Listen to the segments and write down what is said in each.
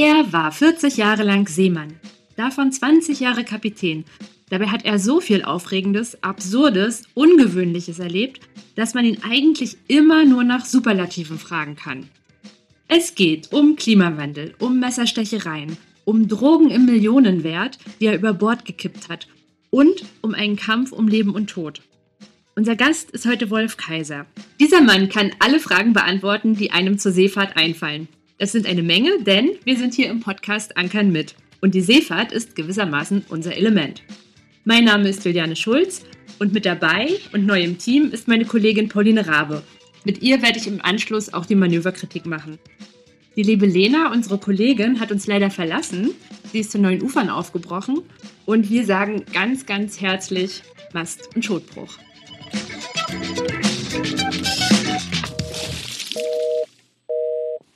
Er war 40 Jahre lang Seemann, davon 20 Jahre Kapitän. Dabei hat er so viel Aufregendes, Absurdes, Ungewöhnliches erlebt, dass man ihn eigentlich immer nur nach Superlativen fragen kann. Es geht um Klimawandel, um Messerstechereien, um Drogen im Millionenwert, die er über Bord gekippt hat, und um einen Kampf um Leben und Tod. Unser Gast ist heute Wolf Kaiser. Dieser Mann kann alle Fragen beantworten, die einem zur Seefahrt einfallen. Das sind eine Menge, denn wir sind hier im Podcast Ankern mit. Und die Seefahrt ist gewissermaßen unser Element. Mein Name ist Juliane Schulz und mit dabei und neu im Team ist meine Kollegin Pauline Rabe. Mit ihr werde ich im Anschluss auch die Manöverkritik machen. Die liebe Lena, unsere Kollegin, hat uns leider verlassen. Sie ist zu neuen Ufern aufgebrochen und wir sagen ganz, ganz herzlich Mast- und Schotbruch.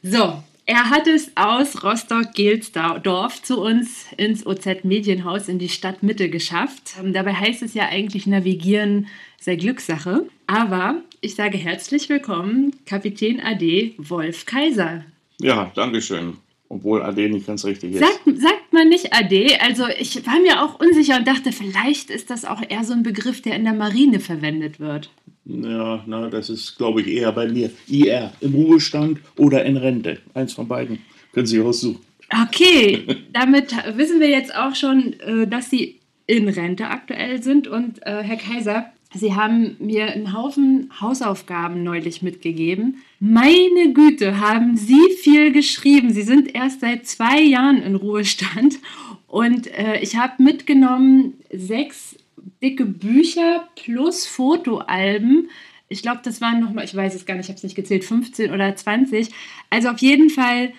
So, er hat es aus Rostock-Gelsdorf zu uns ins OZ Medienhaus in die Stadtmitte geschafft. Ähm, dabei heißt es ja eigentlich Navigieren sei Glückssache. Aber ich sage herzlich willkommen, Kapitän AD Wolf Kaiser. Ja, danke schön. Obwohl AD nicht ganz richtig ist. Sagt, sagt man nicht AD? Also ich war mir auch unsicher und dachte, vielleicht ist das auch eher so ein Begriff, der in der Marine verwendet wird. Ja, na, das ist, glaube ich, eher bei mir IR, im Ruhestand oder in Rente. Eins von beiden. Können Sie aussuchen. Okay, damit wissen wir jetzt auch schon, äh, dass Sie in Rente aktuell sind. Und äh, Herr Kaiser, Sie haben mir einen Haufen Hausaufgaben neulich mitgegeben. Meine Güte, haben Sie viel geschrieben. Sie sind erst seit zwei Jahren in Ruhestand. Und äh, ich habe mitgenommen sechs dicke Bücher plus Fotoalben. Ich glaube, das waren nochmal, ich weiß es gar nicht, ich habe es nicht gezählt, 15 oder 20. Also auf jeden Fall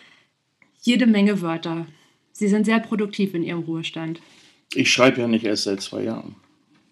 jede Menge Wörter. Sie sind sehr produktiv in Ihrem Ruhestand. Ich schreibe ja nicht erst seit zwei Jahren.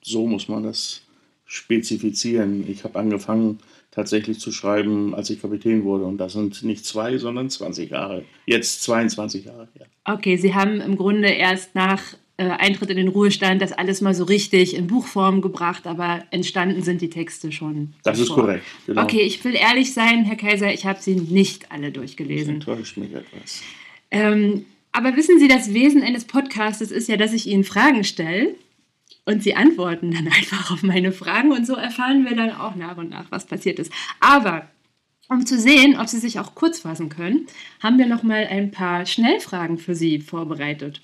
So muss man das spezifizieren. Ich habe angefangen tatsächlich zu schreiben, als ich Kapitän wurde. Und das sind nicht zwei, sondern 20 Jahre. Jetzt 22 Jahre. Ja. Okay, Sie haben im Grunde erst nach äh, Eintritt in den Ruhestand das alles mal so richtig in Buchform gebracht, aber entstanden sind die Texte schon. Das ist korrekt. Genau. Okay, ich will ehrlich sein, Herr Kaiser, ich habe sie nicht alle durchgelesen. Das enttäuscht mich etwas. Ähm, aber wissen Sie, das Wesen eines Podcasts ist ja, dass ich Ihnen Fragen stelle und Sie antworten dann einfach auf meine Fragen und so erfahren wir dann auch nach und nach, was passiert ist. Aber um zu sehen, ob Sie sich auch kurz fassen können, haben wir noch mal ein paar Schnellfragen für Sie vorbereitet.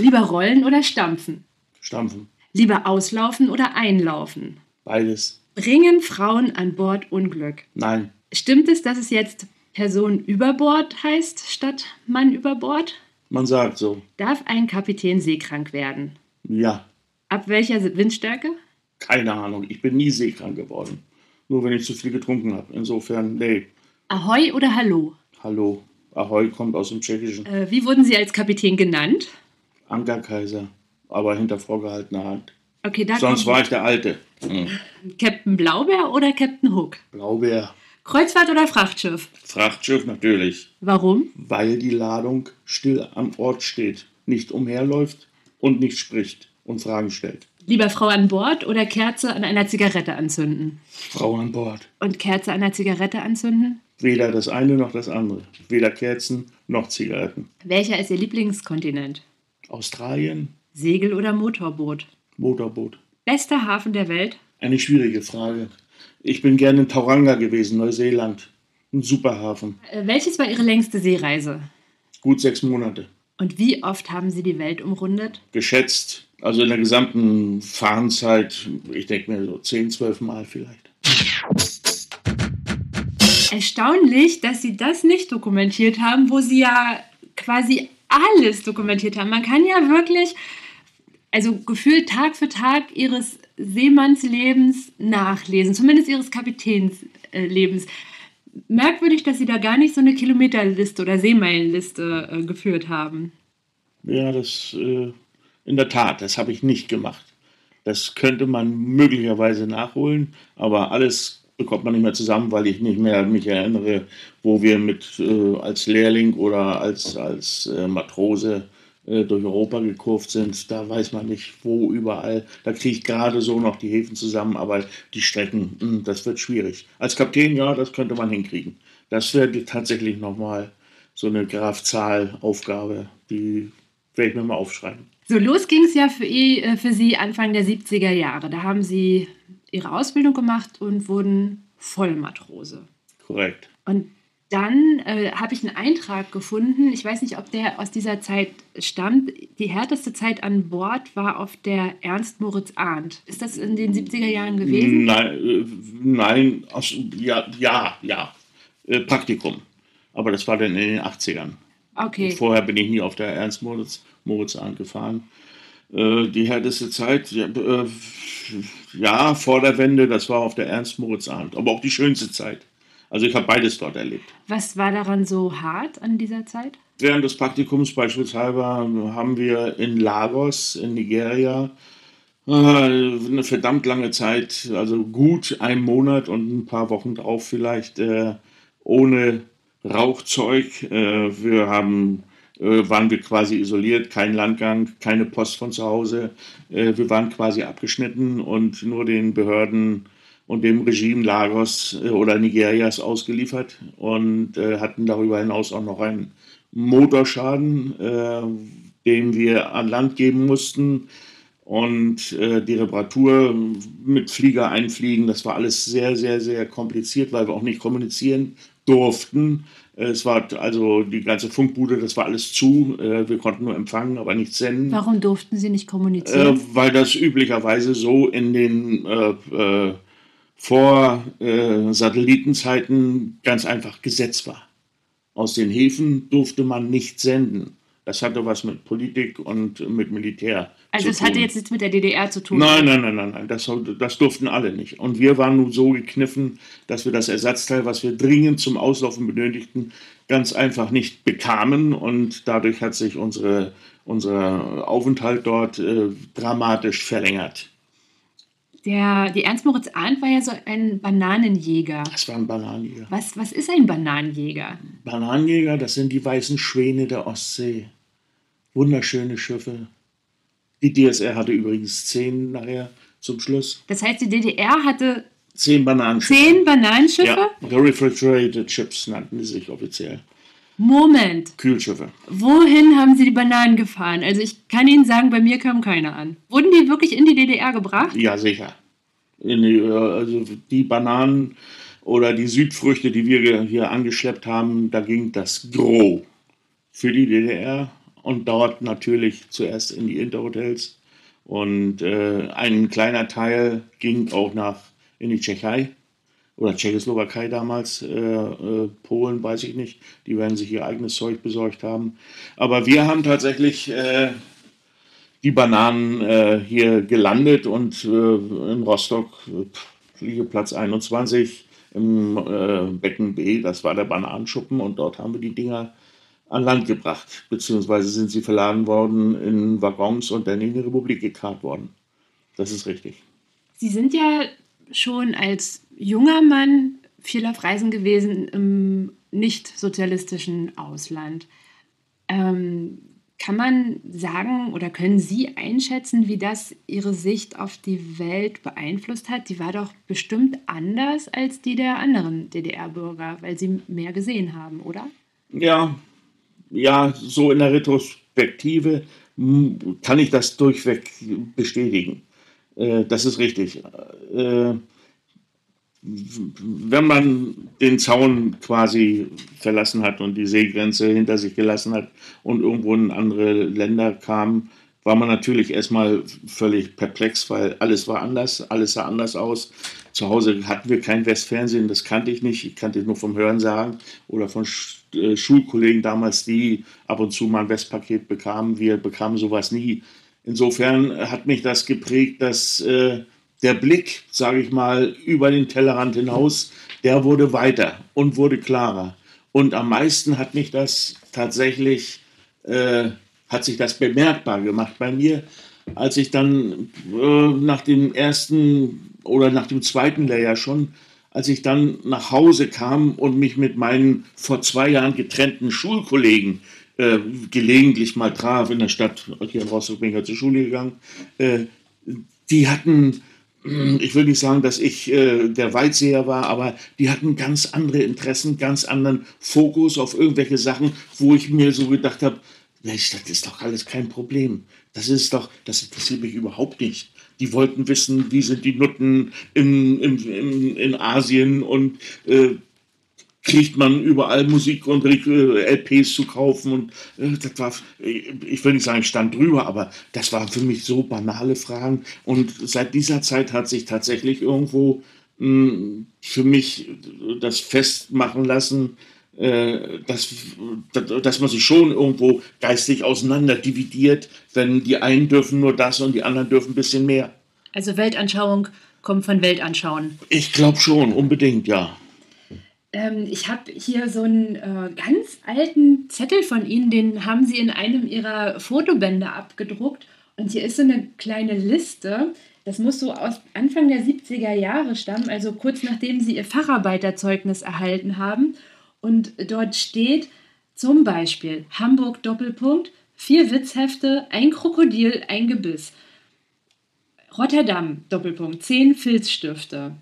Lieber rollen oder stampfen? Stampfen. Lieber auslaufen oder einlaufen? Beides. Bringen Frauen an Bord Unglück? Nein. Stimmt es, dass es jetzt Person über Bord heißt statt Mann über Bord? Man sagt so. Darf ein Kapitän seekrank werden? Ja. Ab welcher Windstärke? Keine Ahnung. Ich bin nie seekrank geworden. Nur wenn ich zu viel getrunken habe. Insofern, nee. Ahoi oder Hallo? Hallo. Ahoi kommt aus dem Tschechischen. Äh, wie wurden Sie als Kapitän genannt? Ankerkaiser. Aber hinter vorgehaltener Hand. Okay, da Sonst war ich der Alte. Hm. Captain Blaubeer oder Captain Hook? Blaubeer. Kreuzfahrt oder Frachtschiff? Frachtschiff natürlich. Warum? Weil die Ladung still am Ort steht, nicht umherläuft und nicht spricht und Fragen stellt. Lieber Frau an Bord oder Kerze an einer Zigarette anzünden? Frau an Bord. Und Kerze an einer Zigarette anzünden? Weder das eine noch das andere. Weder Kerzen noch Zigaretten. Welcher ist Ihr Lieblingskontinent? Australien, Segel- oder Motorboot? Motorboot. Bester Hafen der Welt? Eine schwierige Frage. Ich bin gerne in Tauranga gewesen, Neuseeland. Ein super Hafen. Äh, Welches war Ihre längste Seereise? Gut sechs Monate. Und wie oft haben Sie die Welt umrundet? Geschätzt. Also in der gesamten Fahrenzeit, ich denke mir so zehn, zwölf Mal vielleicht. Erstaunlich, dass Sie das nicht dokumentiert haben, wo Sie ja quasi alles dokumentiert haben. Man kann ja wirklich, also gefühlt Tag für Tag Ihres Seemannslebens nachlesen, zumindest Ihres Kapitänslebens. Merkwürdig, dass Sie da gar nicht so eine Kilometerliste oder Seemeilenliste äh, geführt haben. Ja, das äh, in der Tat, das habe ich nicht gemacht. Das könnte man möglicherweise nachholen, aber alles bekommt man nicht mehr zusammen, weil ich nicht mehr mich erinnere, wo wir mit äh, als Lehrling oder als, als äh, Matrose äh, durch Europa gekurvt sind. Da weiß man nicht, wo überall. Da kriege ich gerade so noch die Häfen zusammen, aber die Strecken, mh, das wird schwierig. Als Kapitän, ja, das könnte man hinkriegen. Das wäre tatsächlich nochmal so eine Grafzahl-Aufgabe. Die werde ich mir mal aufschreiben. So, los ging es ja für, äh, für Sie Anfang der 70er Jahre. Da haben Sie Ihre Ausbildung gemacht und wurden Vollmatrose. Korrekt. Und dann äh, habe ich einen Eintrag gefunden, ich weiß nicht, ob der aus dieser Zeit stammt. Die härteste Zeit an Bord war auf der Ernst Moritz Arndt. Ist das in den 70er Jahren gewesen? Nein, äh, nein aus, ja, ja, ja. Äh, Praktikum. Aber das war dann in den 80ern. Okay. Vorher bin ich nie auf der Ernst Moritz, Moritz Arndt gefahren. Äh, die härteste Zeit, ja, ja, vor der Wende, das war auf der Ernst Moritz Arndt. Aber auch die schönste Zeit. Also ich habe beides dort erlebt. Was war daran so hart an dieser Zeit? Während des Praktikums beispielsweise haben wir in Lagos in Nigeria äh, eine verdammt lange Zeit, also gut einen Monat und ein paar Wochen drauf vielleicht äh, ohne Rauchzeug. Äh, wir haben waren wir quasi isoliert, kein Landgang, keine Post von zu Hause. wir waren quasi abgeschnitten und nur den Behörden und dem Regime Lagos äh, oder Nigerias ausgeliefert und äh, hatten darüber hinaus auch noch einen Motorschaden, äh, den wir an Land geben mussten. Und äh, die Reparatur mit Flieger einfliegen, das war alles sehr, sehr, sehr kompliziert, weil wir auch nicht kommunizieren durften. Es war also die ganze Funkbude, das war alles zu. Äh, wir konnten nur empfangen, aber nicht senden. Warum durften Sie nicht kommunizieren? Äh, weil das üblicherweise so in den vor äh, Satellitenzeiten ganz einfach Gesetz war. Aus den Häfen durfte man nicht senden. Das hatte was mit Politik und mit Militär. Also es hatte jetzt nichts mit der DDR zu tun? Nein, nein, nein, nein, nein. Das, das durften alle nicht. Und wir waren nun so gekniffen, dass wir das Ersatzteil, was wir dringend zum Auslaufen benötigten, ganz einfach nicht bekamen. Und dadurch hat sich unsere, unser Aufenthalt dort äh, dramatisch verlängert. Der, die Ernst Moritz Arndt war ja so ein Bananenjäger. Das war ein Bananenjäger. Was, was ist ein Bananenjäger? Bananenjäger, das sind die weißen Schwäne der Ostsee. Wunderschöne Schiffe. Die DSR hatte übrigens zehn nachher zum Schluss. Das heißt, die DDR hatte zehn Bananenschiffe. Zehn Bananenschiffe? Ja, Refrigerated Ships nannten die sich offiziell. Moment. Kühlschiffe. Wohin haben Sie die Bananen gefahren? Also ich kann Ihnen sagen, bei mir kam keiner an. Wurden die wirklich in die DDR gebracht? Ja, sicher. Die, äh, also die Bananen oder die Südfrüchte, die wir hier angeschleppt haben, da ging das Gros für die DDR und dort natürlich zuerst in die Interhotels. Und äh, ein kleiner Teil ging auch nach in die Tschechei oder Tschechoslowakei damals, äh, äh, Polen, weiß ich nicht, die werden sich ihr eigenes Zeug besorgt haben. Aber wir haben tatsächlich äh, die Bananen äh, hier gelandet und äh, in Rostock, Fliegeplatz 21 im Becken B, das war der Bananenschuppen und dort haben wir die Dinger an Land gebracht, beziehungsweise sind sie verladen worden in Waggons und dann in die Republik gekarrt worden. Das ist richtig. Sie sind ja schon als junger Mann viel auf Reisen gewesen im nicht-sozialistischen Ausland. Ähm, kann man sagen oder können Sie einschätzen, wie das Ihre Sicht auf die Welt beeinflusst hat? Die war doch bestimmt anders als die der anderen DDR-Bürger, weil Sie mehr gesehen haben, oder? Ja, ja, so in der Retrospektive kann ich das durchweg bestätigen. Äh, das ist richtig. Äh, wenn man den Zaun quasi verlassen hat und die Seegrenze hinter sich gelassen hat und irgendwo in andere Länder kam, war man natürlich erstmal völlig perplex, weil alles war anders, alles sah anders aus. Zu Hause hatten wir kein Westfernsehen, das kannte ich nicht. Ich kannte es nur vom Hörensagen oder von äh, Schulkollegen damals, die ab und zu mal ein Westpaket bekamen. Wir bekamen sowas nie. Insofern hat mich das geprägt, dass äh, der Blick, sage ich mal, über den Tellerrand hinaus, der wurde weiter und wurde klarer. Und am meisten hat mich das tatsächlich, äh, hat sich das bemerkbar gemacht bei mir, als ich dann äh, nach dem ersten oder nach dem zweiten Layer schon, als ich dann nach Hause kam und mich mit meinen vor zwei Jahren getrennten Schulkollegen äh, gelegentlich mal traf in der Stadt, hier in Rostock bin ich ja zur Schule gegangen, äh, die hatten ich will nicht sagen, dass ich äh, der Weitseher war, aber die hatten ganz andere Interessen, ganz anderen Fokus auf irgendwelche Sachen, wo ich mir so gedacht habe, das ist doch alles kein Problem. Das ist doch, das interessiert mich überhaupt nicht. Die wollten wissen, wie sind die Nutten in, in, in, in Asien und äh, kriegt man überall Musik und äh, LPs zu kaufen und äh, das war, ich will nicht sagen, stand drüber, aber das waren für mich so banale Fragen und seit dieser Zeit hat sich tatsächlich irgendwo mh, hm, für mich das festmachen lassen, äh, dass, dass man sich schon irgendwo geistig auseinander dividiert, wenn die einen dürfen nur das und die anderen dürfen ein bisschen mehr. Also Weltanschauung kommt von Weltanschauen. Ich glaube schon, unbedingt, ja. Ähm, ich habe hier so einen äh, ganz alten Zettel von Ihnen, den haben Sie in einem Ihrer Fotobände abgedruckt. Und hier ist so eine kleine Liste. Das muss so aus Anfang der 70er Jahre stammen, also kurz nachdem Sie Ihr Facharbeiterzeugnis erhalten haben. Und dort steht zum Beispiel Hamburg Doppelpunkt, vier Witzhefte, ein Krokodil, ein Gebiss. Rotterdam Doppelpunkt, zehn Filzstifte.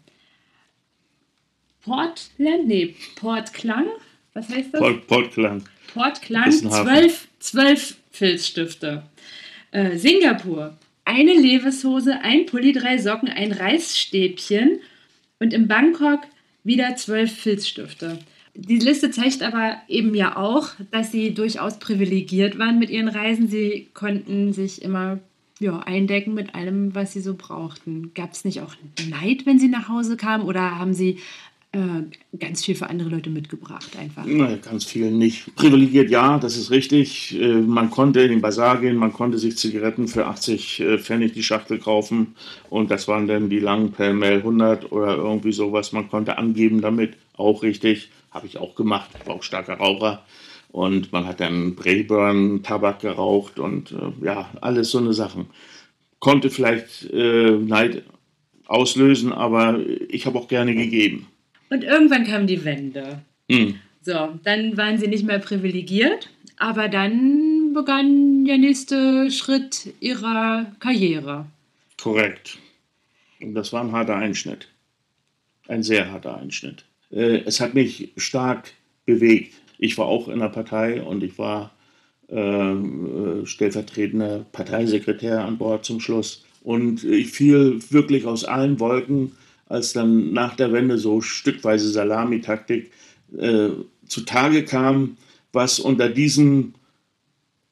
Portland, nee, Portklang, was heißt das? Port, Portklang. Portklang, zwölf, zwölf Filzstifte. Äh, Singapur, eine Leveshose, ein Pulli, drei Socken, ein Reisstäbchen und in Bangkok wieder zwölf Filzstifte. Die Liste zeigt aber eben ja auch, dass sie durchaus privilegiert waren mit ihren Reisen. Sie konnten sich immer ja, eindecken mit allem, was sie so brauchten. Gab es nicht auch Neid, wenn sie nach Hause kamen oder haben sie äh, ganz viel für andere Leute mitgebracht einfach. Nein, ganz viel nicht. Privilegiert ja, das ist richtig. Äh, man konnte in den Bazar gehen, man konnte sich Zigaretten für 80 äh, Pfennig die Schachtel kaufen und das waren dann die langen Pellmell 100 oder irgendwie sowas. Man konnte angeben damit, auch richtig. Habe ich auch gemacht, ich war auch starker Raucher. Und man hat dann Brayburn Tabak geraucht und äh, ja, alles so eine Sachen. Konnte vielleicht äh, Neid auslösen, aber ich habe auch gerne gegeben. Und irgendwann kam die Wende. Mhm. So, dann waren sie nicht mehr privilegiert, aber dann begann der nächste Schritt ihrer Karriere. Korrekt. Und das war ein harter Einschnitt. Ein sehr harter Einschnitt. Äh, es hat mich stark bewegt. Ich war auch in der Partei und ich war äh, stellvertretender Parteisekretär an Bord zum Schluss. Und ich fiel wirklich aus allen Wolken als dann nach der Wende so stückweise Salamitaktik äh, zutage kam, was unter diesem,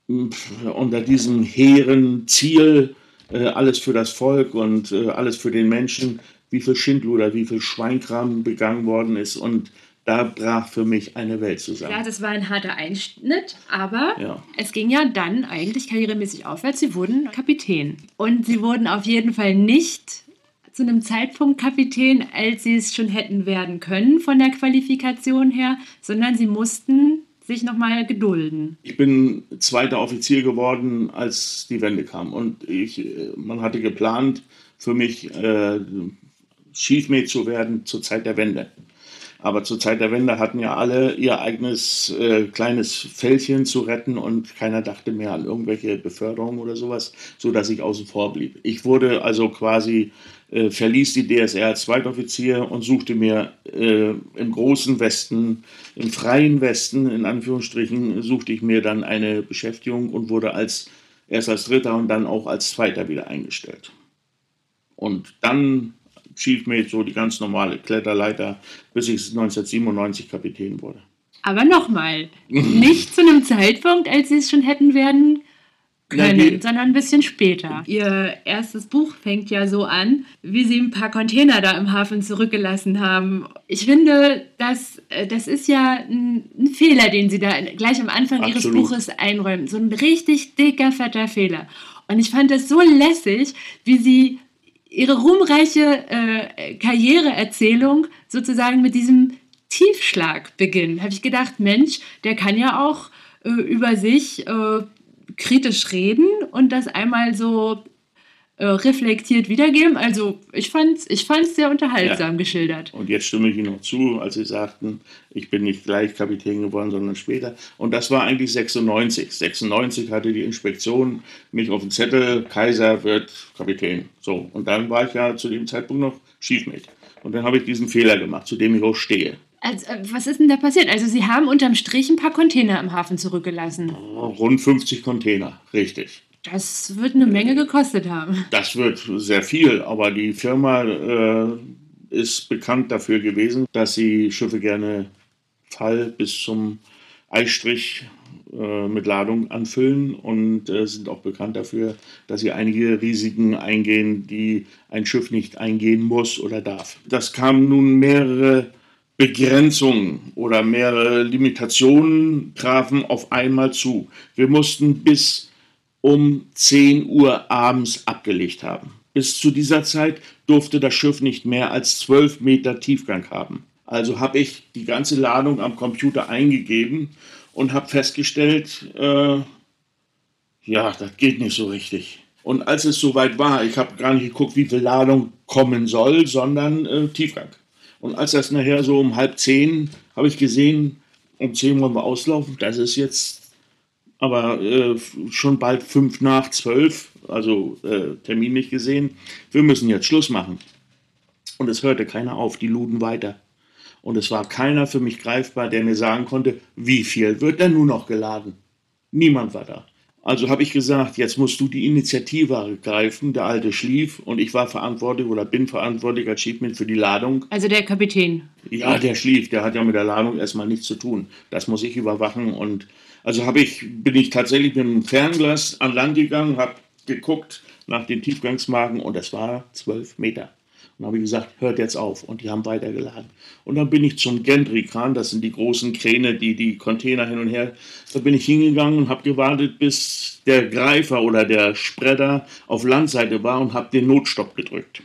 unter diesem hehren Ziel äh, alles für das Volk und äh, alles für den Menschen, wie viel Schindluder, wie viel Schweinkram begangen worden ist und da brach für mich eine Welt zusammen. Ja, das war ein harter Einschnitt, aber ja. es ging ja dann eigentlich karrieremäßig aufwärts. Sie wurden Kapitän. Und sie wurden auf jeden Fall nicht zu einem Zeitpunkt Kapitän, als sie es schon hätten werden können von der Qualifikation her, sondern sie mussten sich nochmal gedulden. Ich bin zweiter Offizier geworden, als die Wende kam. Und ich, man hatte geplant, für mich äh, Chiefmate zu werden zur Zeit der Wende. Aber zur Zeit der Wende hatten ja alle ihr eigenes äh, kleines Fältchen zu retten und keiner dachte mehr an irgendwelche Beförderungen oder sowas, sodass ich außen vor blieb. Ich wurde also quasi äh, verließ die DSR als Zweitoffizier und suchte mir äh, im großen Westen, im freien Westen, in Anführungsstrichen, suchte ich mir dann eine Beschäftigung und wurde als, erst als Dritter und dann auch als Zweiter wieder eingestellt. Und dann Chief Mate, so die ganz normale Kletterleiter, bis ich 1997 Kapitän wurde. Aber nochmal, nicht zu einem Zeitpunkt, als Sie es schon hätten werden können, ja, sondern ein bisschen später. Ihr erstes Buch fängt ja so an, wie sie ein paar Container da im Hafen zurückgelassen haben. Ich finde, das, äh, das ist ja ein, ein Fehler, den sie da gleich am Anfang Absolut. ihres Buches einräumen. So ein richtig dicker, fetter Fehler. Und ich fand das so lässig, wie sie ihre ruhmreiche äh, Karriereerzählung sozusagen mit diesem Tiefschlag beginnen. Habe ich gedacht, Mensch, der kann ja auch äh, über sich äh, kritisch reden und das einmal so äh, reflektiert wiedergeben. Also ich fand es ich fand's sehr unterhaltsam ja. geschildert. Und jetzt stimme ich Ihnen noch zu, als Sie sagten, ich bin nicht gleich Kapitän geworden, sondern später. Und das war eigentlich 96. 96 hatte die Inspektion mich auf dem Zettel, Kaiser wird Kapitän. So, und dann war ich ja zu dem Zeitpunkt noch Schiefmate. Und dann habe ich diesen Fehler gemacht, zu dem ich auch stehe. Also, was ist denn da passiert? Also Sie haben unterm Strich ein paar Container im Hafen zurückgelassen. Rund 50 Container, richtig. Das wird eine Menge gekostet haben. Das wird sehr viel, aber die Firma äh, ist bekannt dafür gewesen, dass sie Schiffe gerne Fall bis zum Eistrich äh, mit Ladung anfüllen und äh, sind auch bekannt dafür, dass sie einige Risiken eingehen, die ein Schiff nicht eingehen muss oder darf. Das kamen nun mehrere Begrenzungen oder mehrere Limitationen trafen auf einmal zu. Wir mussten bis um 10 Uhr abends abgelegt haben. Bis zu dieser Zeit durfte das Schiff nicht mehr als 12 Meter Tiefgang haben. Also habe ich die ganze Ladung am Computer eingegeben und habe festgestellt, äh, ja, das geht nicht so richtig. Und als es soweit war, ich habe gar nicht geguckt, wie viel Ladung kommen soll, sondern äh, Tiefgang. Und als das nachher so um halb zehn, habe ich gesehen, um zehn wollen wir auslaufen. Das ist jetzt aber äh, schon bald fünf nach zwölf, also äh, Termin nicht gesehen. Wir müssen jetzt Schluss machen. Und es hörte keiner auf, die luden weiter. Und es war keiner für mich greifbar, der mir sagen konnte, wie viel wird denn nun noch geladen? Niemand war da. Also habe ich gesagt, jetzt musst du die Initiative ergreifen. Der Alte schlief und ich war verantwortlich oder bin verantwortlich als Achievement für die Ladung. Also der Kapitän. Ja, der schlief. Der hat ja mit der Ladung erstmal nichts zu tun. Das muss ich überwachen. Und also habe ich, bin ich tatsächlich mit einem Fernglas an Land gegangen, habe geguckt nach den Tiefgangsmarken und es war zwölf Meter. Und habe ich gesagt, hört jetzt auf. Und die haben weitergeladen. Und dann bin ich zum Gentry-Kran, das sind die großen Kräne, die die Container hin und her. Da bin ich hingegangen und habe gewartet, bis der Greifer oder der Spreader auf Landseite war und habe den Notstopp gedrückt.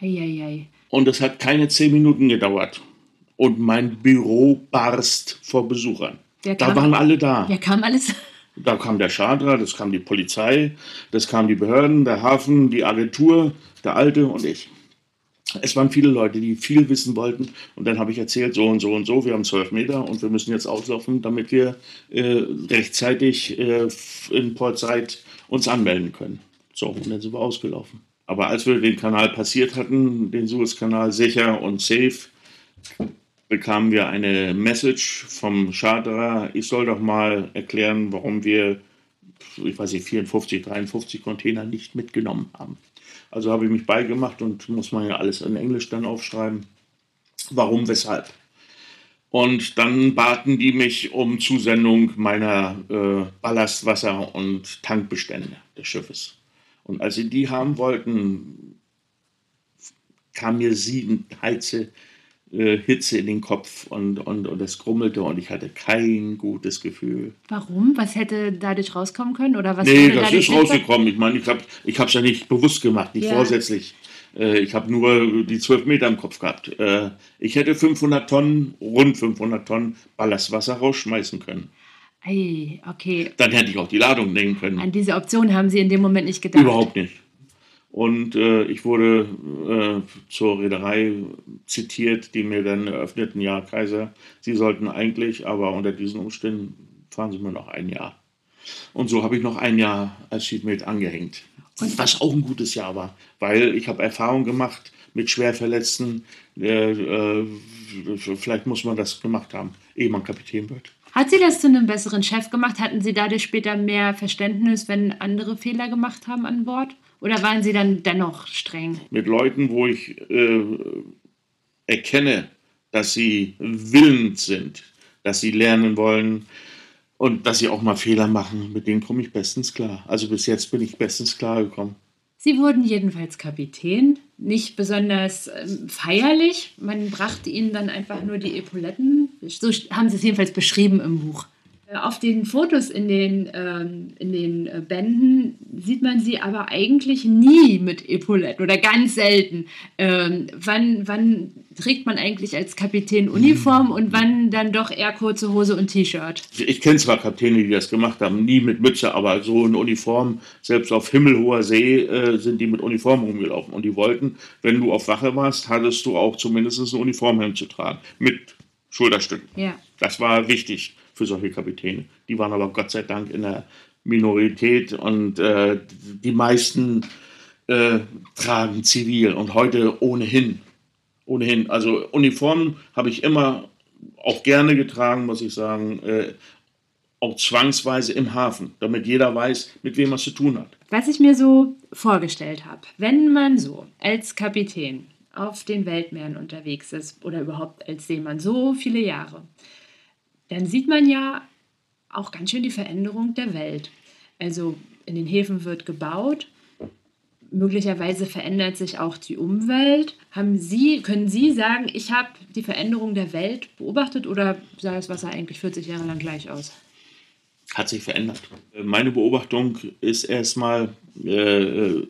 Eieiei. Und es hat keine zehn Minuten gedauert. Und mein Büro barst vor Besuchern. Da waren alle da. Ja, kam alles. Da kam der Schadra, das kam die Polizei, das kamen die Behörden, der Hafen, die Agentur, der Alte und ich es waren viele Leute, die viel wissen wollten. Und dann habe ich erzählt, so und so und so, wir haben zwölf Meter und wir müssen jetzt auslaufen, damit wir äh, rechtzeitig äh, in Port Said uns anmelden können. So, und dann sind wir ausgelaufen. Aber als wir den Kanal passiert hatten, den Suezkanal sicher und safe, bekamen wir eine Message vom Charterer, ich soll doch mal erklären, warum wir, ich weiß nicht, 54, 53 Container nicht mitgenommen haben. Also habe ich mich beigemacht und muss man ja alles in Englisch dann aufschreiben. Warum, weshalb? Und dann baten die mich um Zusendung meiner äh, Ballastwasser- und Tankbestände des Schiffes. Und als sie die haben wollten, kam mir siedend heiße äh, Hitze in den Kopf und, und, und es grummelte und ich hatte kein gutes Gefühl. Warum? Was hätte dadurch rauskommen können? Oder was nee, das ist rausgekommen. Ich meine, ich habe es ja nicht bewusst gemacht, nicht ja. vorsätzlich. Äh, ich habe nur die 12 Meter im Kopf gehabt. Äh, ich hätte 500 Tonnen, rund 500 Tonnen Ballastwasser rausschmeißen können. Ei, okay. Dann hätte ich auch die Ladung nehmen können. An diese Option haben Sie in dem Moment nicht gedacht? Überhaupt nicht. Und äh, ich wurde äh, zur Reederei zitiert, die mir dann eröffneten, ja, Kaiser, Sie sollten eigentlich, aber unter diesen Umständen fahren Sie nur noch ein Jahr. Und so habe ich noch ein Jahr als Sheetmate angehängt. Und was auch ein gutes Jahr war, weil ich habe Erfahrung gemacht mit Schwerverletzten. Äh, äh, vielleicht muss man das gemacht haben, ehe man Kapitän wird. Hat sie das zu einem besseren Chef gemacht? Hatten Sie dadurch später mehr Verständnis, wenn andere Fehler gemacht haben an Bord? Oder waren Sie dann dennoch streng? Mit Leuten, wo ich äh, erkenne, dass sie willens sind, dass sie lernen wollen und dass sie auch mal Fehler machen, mit denen komme ich bestens klar. Also bis jetzt bin ich bestens klar gekommen. Sie wurden jedenfalls Kapitän, nicht besonders ähm, feierlich. Man brachte ihnen dann einfach nur die Epauletten. So haben sie es jedenfalls beschrieben im Buch. Auf den Fotos in den, ähm, in den äh, Bänden sieht man sie aber eigentlich nie mit Epauletten oder ganz selten. Ähm, wann, wann trägt man eigentlich als Kapitän Uniform und wann dann doch eher kurze Hose und T-Shirt? Ich kenne zwar Kapitäne, die das gemacht haben, nie mit Mütze, aber so in Uniform, selbst auf himmelhoher See äh, sind die mit Uniform rumgelaufen. Und die wollten, wenn du auf Wache warst, hattest du auch zumindest ein Uniformhemd zu tragen. Mit Schulterstücken. Ja. Das war wichtig für solche Kapitäne. Die waren aber Gott sei Dank in der Minorität und äh, die meisten äh, tragen zivil und heute ohnehin. Ohnehin. Also Uniformen habe ich immer auch gerne getragen, muss ich sagen. Äh, auch zwangsweise im Hafen, damit jeder weiß, mit wem er zu tun hat. Was ich mir so vorgestellt habe, wenn man so als Kapitän auf den Weltmeeren unterwegs ist oder überhaupt als Seemann so viele Jahre, dann sieht man ja auch ganz schön die Veränderung der Welt. Also in den Häfen wird gebaut, möglicherweise verändert sich auch die Umwelt. Haben Sie, können Sie sagen, ich habe die Veränderung der Welt beobachtet oder sah das Wasser eigentlich 40 Jahre lang gleich aus? Hat sich verändert. Meine Beobachtung ist erstmal äh,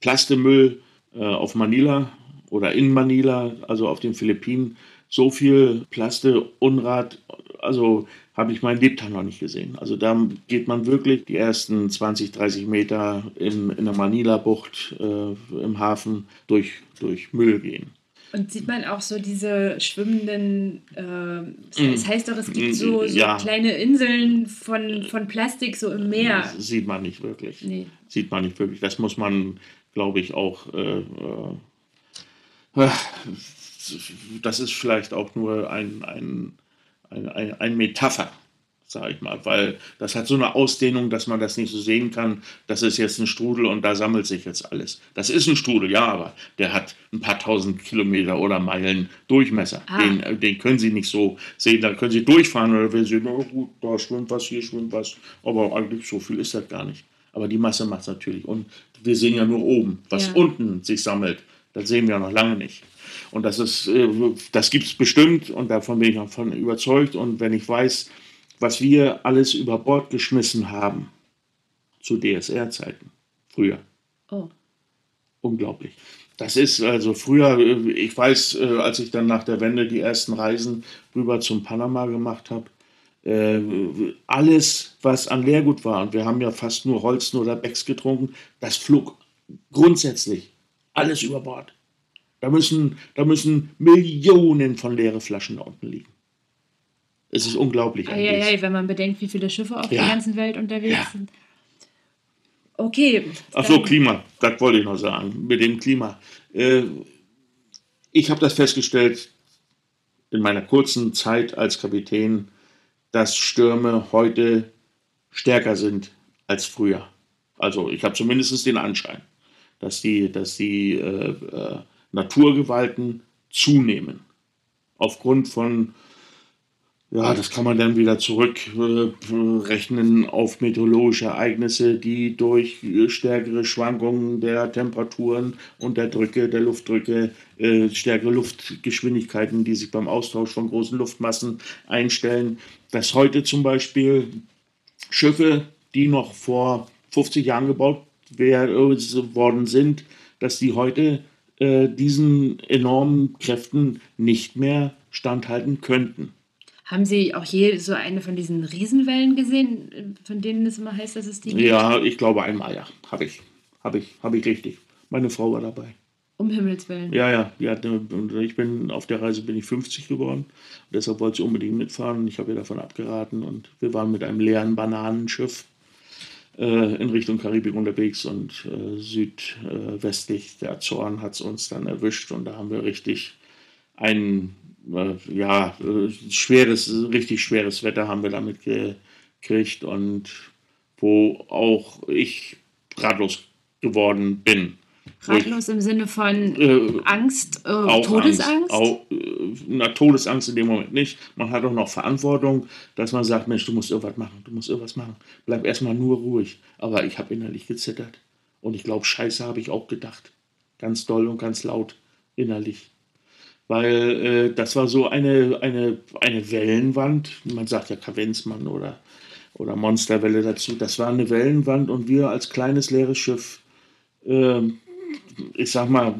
Plastemüll äh, auf Manila oder in Manila, also auf den Philippinen. So viel Plaste, Unrat, also habe ich mein Lebtag noch nicht gesehen. Also da geht man wirklich die ersten 20, 30 Meter in, in der Manila-Bucht äh, im Hafen durch, durch Müll gehen. Und sieht man auch so diese schwimmenden, äh, es heißt doch, es gibt so, so ja. kleine Inseln von, von Plastik so im Meer. Das sieht man nicht wirklich. Nee. Sieht man nicht wirklich. Das muss man, glaube ich, auch. Äh, äh, das ist vielleicht auch nur ein, ein ein, ein, ein Metapher, sage ich mal, weil das hat so eine Ausdehnung, dass man das nicht so sehen kann, das ist jetzt ein Strudel und da sammelt sich jetzt alles. Das ist ein Strudel, ja, aber der hat ein paar tausend Kilometer oder Meilen Durchmesser. Ah. Den, den können Sie nicht so sehen, da können Sie durchfahren oder wenn Sie, oh gut, da schwimmt was, hier schwimmt was, aber eigentlich so viel ist das gar nicht. Aber die Masse macht es natürlich. Und wir sehen ja nur oben, was ja. unten sich sammelt. Das sehen wir noch lange nicht. Und das ist, äh, das gibt es bestimmt und davon bin ich auch von überzeugt. Und wenn ich weiß, was wir alles über Bord geschmissen haben zu DSR-Zeiten, früher. Oh. Unglaublich. Das ist also früher, äh, ich weiß, äh, als ich dann nach der Wende die ersten Reisen rüber zum Panama gemacht habe, alles, was an Leergut war, und wir haben ja fast nur Holzen oder Becks getrunken, das flog grundsätzlich alles über Bord. Da müssen, da müssen Millionen von leeren Flaschen da unten liegen. Es ist unglaublich. Ja, ja, wenn man bedenkt, wie viele Schiffe auf ja. der ganzen Welt unterwegs ja. sind. Okay. Ach so, Klima, das wollte ich noch sagen, mit dem Klima. Äh, ich habe das festgestellt in meiner kurzen Zeit als Kapitän, dass Stürme heute stärker sind als früher. Also ich habe zumindest den Anschein, dass die, dass die äh, äh, Naturgewalten zunehmen. Aufgrund von, ja, das kann man dann wieder zurückrechnen auf meteorologische Ereignisse, die durch stärkere Schwankungen der Temperaturen und der Drücke, der Luftdrücke, äh, stärkere Luftgeschwindigkeiten, die sich beim Austausch von großen Luftmassen einstellen, dass heute zum Beispiel Schiffe, die noch vor 50 Jahren gebaut worden sind, dass die heute äh, diesen enormen Kräften nicht mehr standhalten könnten. Haben Sie auch je so eine von diesen Riesenwellen gesehen, von denen es immer heißt, dass es die gibt? Ja, ich glaube einmal, ja. Habe ich. Habe ich. Habe ich richtig. Meine Frau war dabei. Um Himmels Willen. Ja, ja. ja ich bin auf der Reise bin ich 50 geworden. Deshalb wollte sie unbedingt mitfahren. Ich habe ihr davon abgeraten und wir waren mit einem leeren Bananenschiff in Richtung Karibik unterwegs und äh, südwestlich der Azoren hat es uns dann erwischt und da haben wir richtig ein äh, ja, schweres, richtig schweres Wetter haben wir damit gekriegt und wo auch ich ratlos geworden bin. Ratlos im Sinne von äh, Angst, äh, Todesangst? Angst, auch, äh, na, Todesangst in dem Moment nicht. Man hat auch noch Verantwortung, dass man sagt, Mensch, du musst irgendwas machen, du musst irgendwas machen. Bleib erstmal nur ruhig. Aber ich habe innerlich gezittert. Und ich glaube, scheiße habe ich auch gedacht. Ganz doll und ganz laut innerlich. weil äh, das war so eine, eine, eine Wellenwand, man sagt ja Kavenzmann oder, oder Monsterwelle dazu, das war eine Wellenwand und wir als kleines leeres Schiff, äh, ich sag mal,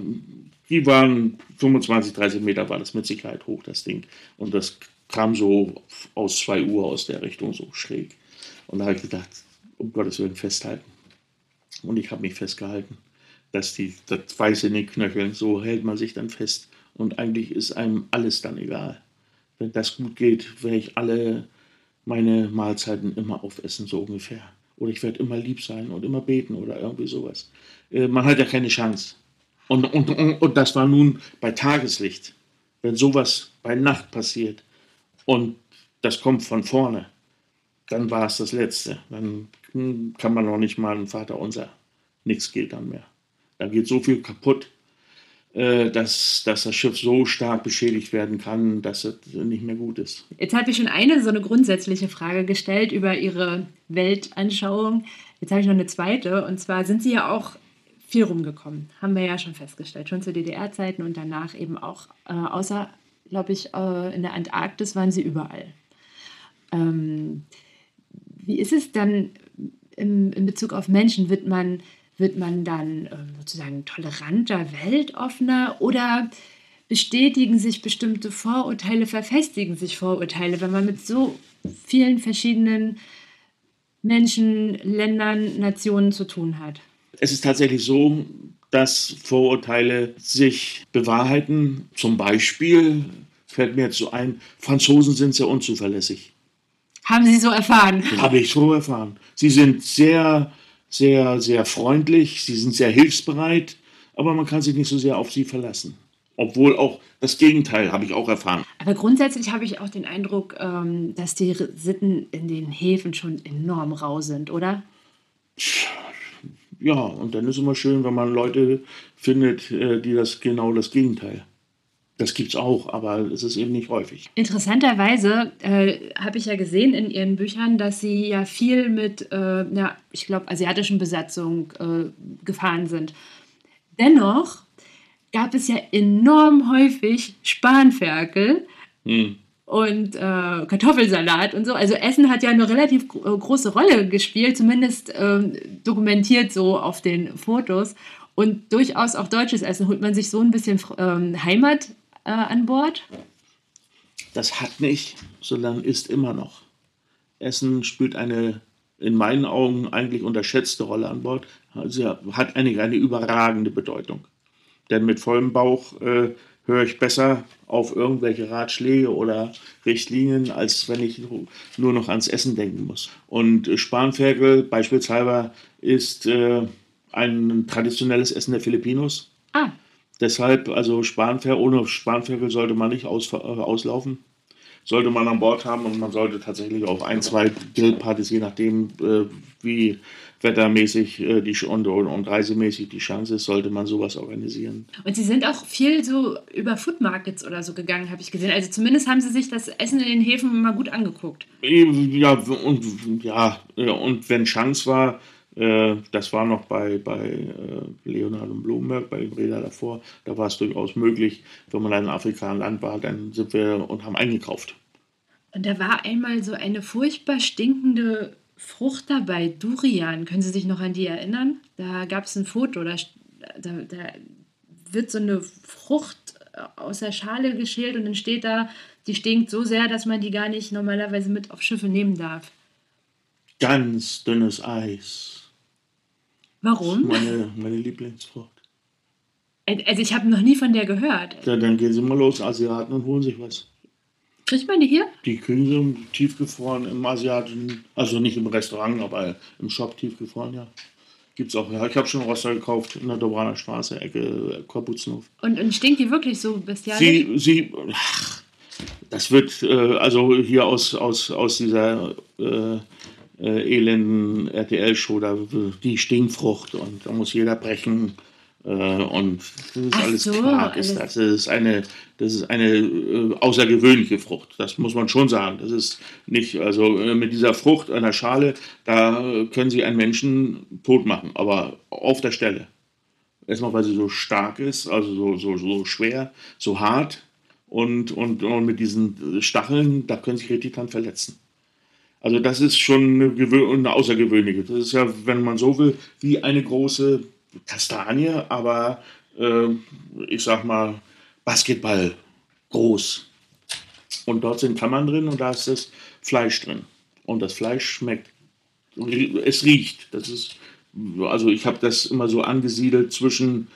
die waren 25, 30 Meter war das mit Sicherheit hoch, das Ding. Und das kam so aus 2 Uhr aus der Richtung so schräg. Und da habe ich gedacht, um Gottes Willen festhalten. Und ich habe mich festgehalten, dass die, das Weiße in den Knöcheln, so hält man sich dann fest. Und eigentlich ist einem alles dann egal. Wenn das gut geht, werde ich alle meine Mahlzeiten immer aufessen, so ungefähr. Oder ich werde immer lieb sein und immer beten oder irgendwie sowas. Äh, man hat ja keine Chance. Und, und, und, und das war nun bei Tageslicht. Wenn sowas bei Nacht passiert und das kommt von vorne, dann war es das Letzte. Dann kann man noch nicht mal ein Vater unser. Nichts geht dann mehr. Da geht so viel kaputt, äh, dass, dass das Schiff so stark beschädigt werden kann, dass es nicht mehr gut ist. Jetzt habe ich schon eine so eine grundsätzliche Frage gestellt über Ihre Weltanschauung. Jetzt habe ich noch eine zweite. Und zwar sind Sie ja auch viel rumgekommen, haben wir ja schon festgestellt, schon zu DDR-Zeiten und danach eben auch, äh, außer, glaube ich, äh, in der Antarktis waren Sie überall. Ähm, wie ist es dann im, in Bezug auf Menschen? Wird man, wird man dann äh, sozusagen toleranter, weltoffener oder bestätigen sich bestimmte Vorurteile, verfestigen sich Vorurteile, wenn man mit so vielen verschiedenen Menschen, Ländern, Nationen zu tun hat? Es ist tatsächlich so, dass Vorurteile sich bewahrheiten. Zum Beispiel fällt mir jetzt so ein, Franzosen sind sehr unzuverlässig. Haben Sie so erfahren? Habe ich so erfahren. Sie sind sehr, sehr, sehr freundlich, sie sind sehr hilfsbereit, aber man kann sich nicht so sehr auf sie verlassen. Obwohl auch das Gegenteil habe ich auch erfahren. Aber grundsätzlich habe ich auch den Eindruck, ähm, dass die Sitten in den Häfen schon enorm rau sind, oder? Ja, und dann ist es immer schön, wenn man Leute findet, äh, die das genau das Gegenteil das gibt es auch, aber es ist eben nicht häufig. Interessanterweise äh, habe ich ja gesehen in Ihren Büchern, dass Sie ja viel mit, äh, ja, ich glaube, asiatischen Besatzungen äh, gefahren sind. Dennoch gab es ja enorm häufig Spanferkel hm. Und äh, Kartoffelsalat und so. Also Essen hat ja eine relativ gro große Rolle gespielt, zumindest ähm, dokumentiert so auf den Fotos. Und durchaus auch deutsches Essen holt man sich so ein bisschen ähm, Heimat äh, an Bord? Das hat nicht, sondern ist immer noch. Essen spielt eine in meinen Augen eigentlich unterschätzte Rolle an Bord. Also hat eine, eine überragende Bedeutung. Denn mit vollem Bauch äh, höre ich besser auf irgendwelche Ratschläge oder Richtlinien, als wenn ich nur noch ans Essen denken muss. Und Spanferkel beispielsweise ist äh, ein traditionelles Essen der Filipinos. Ah. Deshalb, also Spanfer, ohne Spanferkel sollte man nicht aus, äh, auslaufen. Sollte man an Bord haben und man sollte tatsächlich auf ein, zwei Grillpartys, je nachdem, äh, wie wettermäßig äh, die, und, und, reisemäßig die Chance ist, sollte man sowas organisieren. Und Sie sind auch viel so über Food Markets oder so gegangen, habe ich gesehen. Also zumindest haben Sie sich das Essen in den Häfen mal gut angeguckt. Ja, und, ja, und wenn Chance war, äh, das war noch bei, bei äh, Leonhard und Blumenberg, bei dem Räder davor. Da war es durchaus möglich, wenn man in Afrika ein Land war, dann sind wir und haben eingekauft. Und da war einmal so eine furchtbar stinkende Frucht dabei, Durian. Können Sie sich noch an die erinnern? Da gab es ein Foto, da, da, da wird so eine Frucht aus der Schale geschält und dann steht da, die stinkt so sehr, dass man die gar nicht normalerweise mit auf Schiffe nehmen darf. Ganz dünnes Eis. Warum? Meine, meine Lieblingsfrucht. Also ich habe noch nie von der gehört. Ja, dann gehen Sie mal los, Asiaten, und holen sich was. Kriegt man die hier? Die kriegen sie tiefgefroren im asiatischen, also nicht im Restaurant, aber im Shop tiefgefroren, ja. Gibt's auch, ja. Ich habe schon Roster gekauft in der Dobraner Straße, Ecke Korputzenhof. Und, und stinkt die wirklich so bestialisch? Sie, sie, ach, das wird, äh, also hier aus, aus, aus dieser äh, äh, elenden RTL-Show, da die Stinkfrucht und da muss jeder brechen. Äh, und das ist Ach alles so, Quark. Ist das. das ist eine, das ist eine äh, außergewöhnliche Frucht. Das muss man schon sagen. Das ist nicht, also äh, mit dieser Frucht einer Schale, da können Sie einen Menschen tot machen, aber auf der Stelle. Erstmal, weil sie so stark ist, also so, so, so schwer, so hart und, und, und mit diesen Stacheln, da können sich richtig dran verletzen. Also das ist schon eine, eine außergewöhnliche. Das ist ja, wenn man so will, wie eine große Kastanie, aber äh, ich sag mal Basketball groß. Und dort sind Kammern drin und da ist das Fleisch drin. Und das Fleisch schmeckt, es riecht. Das ist, also ich habe das immer so angesiedelt zwischen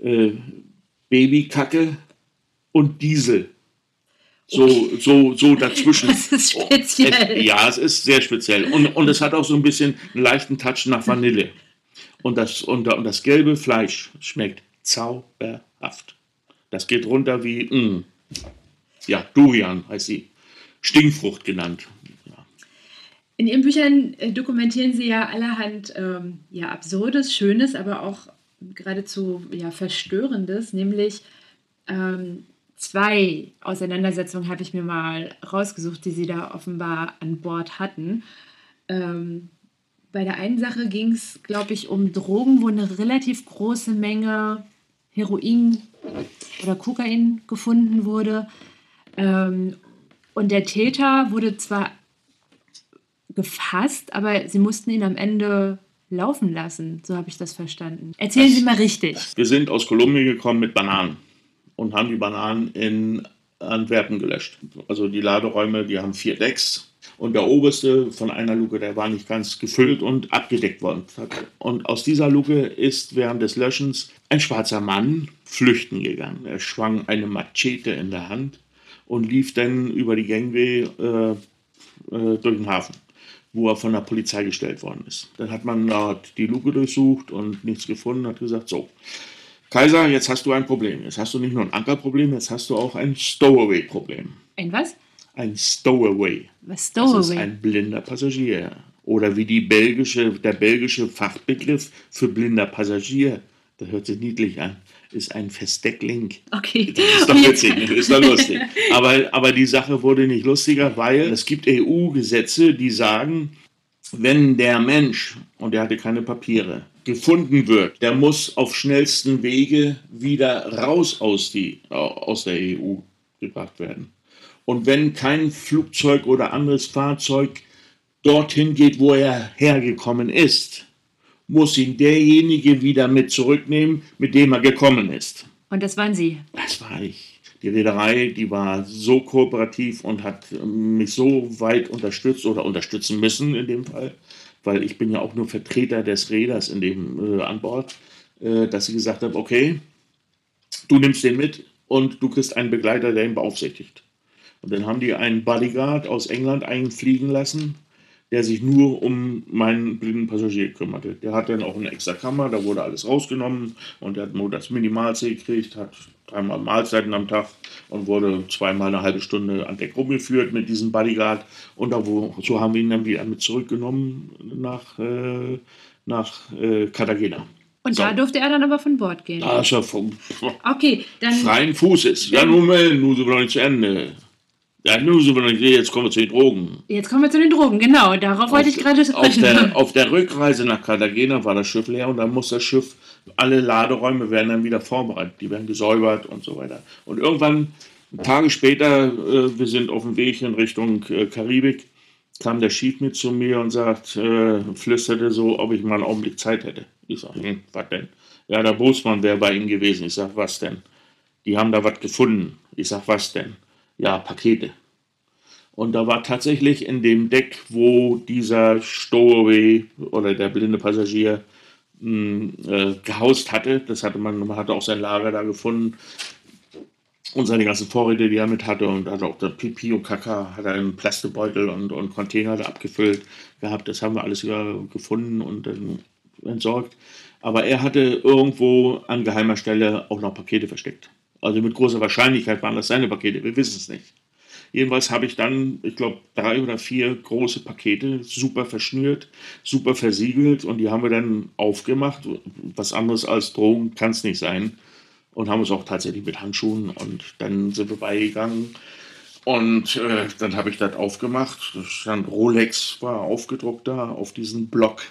äh, Babykacke und Diesel. So, okay. so, so dazwischen. Das ist speziell. ja, es ist sehr speziell. Und, und es hat auch so ein bisschen einen leichten Touch nach Vanille. Und das, und, und das gelbe Fleisch schmeckt zauberhaft. Das geht runter wie. Mm, ja, Durian heißt sie. Stinkfrucht genannt. In Ihren Büchern äh, dokumentieren Sie ja allerhand ähm, ja, Absurdes, Schönes, aber auch geradezu ja, Verstörendes, nämlich ähm, zwei Auseinandersetzungen habe ich mir mal rausgesucht, die Sie da offenbar an Bord hatten. Ähm, bei der einen Sache ging es, glaube ich, um Drogen, wo eine relativ große Menge Heroin oder Kokain gefunden wurde. Ähm, und der Täter wurde zwar gefasst, aber sie mussten ihn am Ende laufen lassen. So habe ich das verstanden. Erzählen Sie mal richtig. Wir sind aus Kolumbien gekommen mit Bananen und haben die Bananen in Antwerpen gelöscht. Also die Laderäume, die haben vier Decks und der oberste von einer Luke, der war nicht ganz gefüllt und abgedeckt worden. Und aus dieser Luke ist während des Löschens ein schwarzer Mann flüchten gegangen. Er schwang eine Machete in der Hand und lief dann über die Gangway äh, äh, durch den Hafen, wo er von der Polizei gestellt worden ist. Dann hat man dort die Luke durchsucht und nichts gefunden, hat gesagt, so, Kaiser, jetzt hast du ein Problem. Jetzt hast du nicht nur ein Ankerproblem, jetzt hast du auch ein Stowaway-Problem. Ein was? Ein Stowaway. Was Stowaway? Das ist ein blinder Passagier. Oder wie die belgische, der belgische Fachbegriff für blinder Passagier, das hört sich niedlich an, ist ein Versteckling. Okay. Das ist doch witzig, ist doch lustig. Aber, aber die Sache wurde nicht lustiger, weil es gibt EU-Gesetze, die sagen, wenn der Mensch, und er hatte keine Papiere, gefunden wird, der muss auf schnellsten Wege wieder raus aus, die, aus der EU gebracht werden. Und wenn kein Flugzeug oder anderes Fahrzeug dorthin geht, wo er hergekommen ist, muss ihn derjenige wieder mit zurücknehmen, mit dem er gekommen ist. Und das waren Sie? Das war ich. Die Reederei, die war so kooperativ und hat mich so weit unterstützt oder unterstützen müssen in dem Fall, weil ich bin ja auch nur Vertreter des Räders in dem äh, an Bord, äh, dass sie gesagt haben, okay, du nimmst den mit und du kriegst einen Begleiter, der ihn beaufsichtigt. Und dann haben die einen Bodyguard aus England einfliegen lassen, der sich nur um meinen blinden Passagier kümmerte. Der hat dann auch eine extra Kammer, da wurde alles rausgenommen und der hat nur das Minimalste gekriegt, hat dreimal Mahlzeiten am Tag und wurde zweimal eine halbe Stunde an Deck rumgeführt mit diesem Bodyguard. Und da wo, so haben wir ihn dann wieder mit zurückgenommen nach, äh, nach äh, Cartagena. Und so. da durfte er dann aber von Bord gehen. Da ist er vom okay, dann, freien Fußes. Ja, nun, nun sind wir noch nicht zu Ende. Ja, noch nicht, jetzt kommen wir zu den Drogen. Jetzt kommen wir zu den Drogen, genau. Darauf auf wollte ich gerade sprechen. Auf der, auf der Rückreise nach Cartagena war das Schiff leer und dann muss das Schiff, alle Laderäume werden dann wieder vorbereitet. Die werden gesäubert und so weiter. Und irgendwann, Tage später, äh, wir sind auf dem Weg in Richtung äh, Karibik, kam der Schief mit zu mir und sagt, äh, flüsterte so, ob ich mal einen Augenblick Zeit hätte. Ich sage, hm, was denn? Ja, der Bootsmann wäre bei ihm gewesen. Ich sage, was denn? Die haben da was gefunden. Ich sage, was denn? Ja, Pakete. Und da war tatsächlich in dem Deck, wo dieser Stowaway oder der blinde Passagier mh, hm, äh, gehaust hatte, das hatte man, man hatte auch sein Lager da gefunden und seine ganzen Vorräte, die er mit hatte und hat auch der Pipi und Kaka, hat er einen Plastikbeutel und, und Container da abgefüllt gehabt. Das haben wir alles gefunden und dann entsorgt. Aber er hatte irgendwo an geheimer Stelle auch noch Pakete versteckt. Also mit großer Wahrscheinlichkeit waren das seine Pakete, wir wissen es nicht. Jedenfalls habe ich dann, ich glaube, drei oder vier große Pakete, super verschnürt, super versiegelt und die haben wir dann aufgemacht. Was anderes als Drogen kann es nicht sein. Und haben es auch tatsächlich mit Handschuhen und dann sind wir beigegangen. Und äh, dann habe ich das aufgemacht. Stand Rolex war aufgedruckt da auf diesen Block,